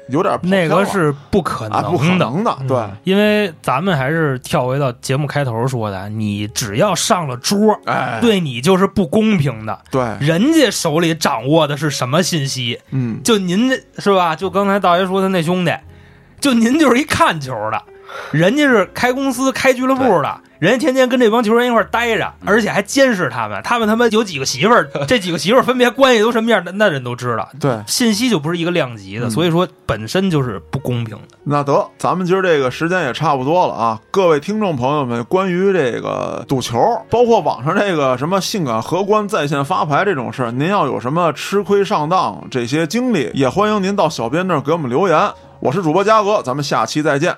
有点那个是不可能，不可能的，对，因为咱们还是跳回到节目开头说的，你只要上了桌，哎，对你就是不公平的，对，人家手里掌握的是什么信息？嗯，就您这是吧？就刚才大爷说的那兄弟，就您就是一看球的，人家是开公司、开俱乐部的。人家天天跟这帮球员一块待着，而且还监视他们。他们他妈有几个媳妇儿，这几个媳妇儿分别关系都什么样，那那人都知道。对，信息就不是一个量级的，所以说本身就是不公平的。那得，咱们今儿这个时间也差不多了啊！各位听众朋友们，关于这个赌球，包括网上这个什么性感荷官在线发牌这种事儿，您要有什么吃亏上当这些经历，也欢迎您到小编那儿给我们留言。我是主播嘉哥，咱们下期再见。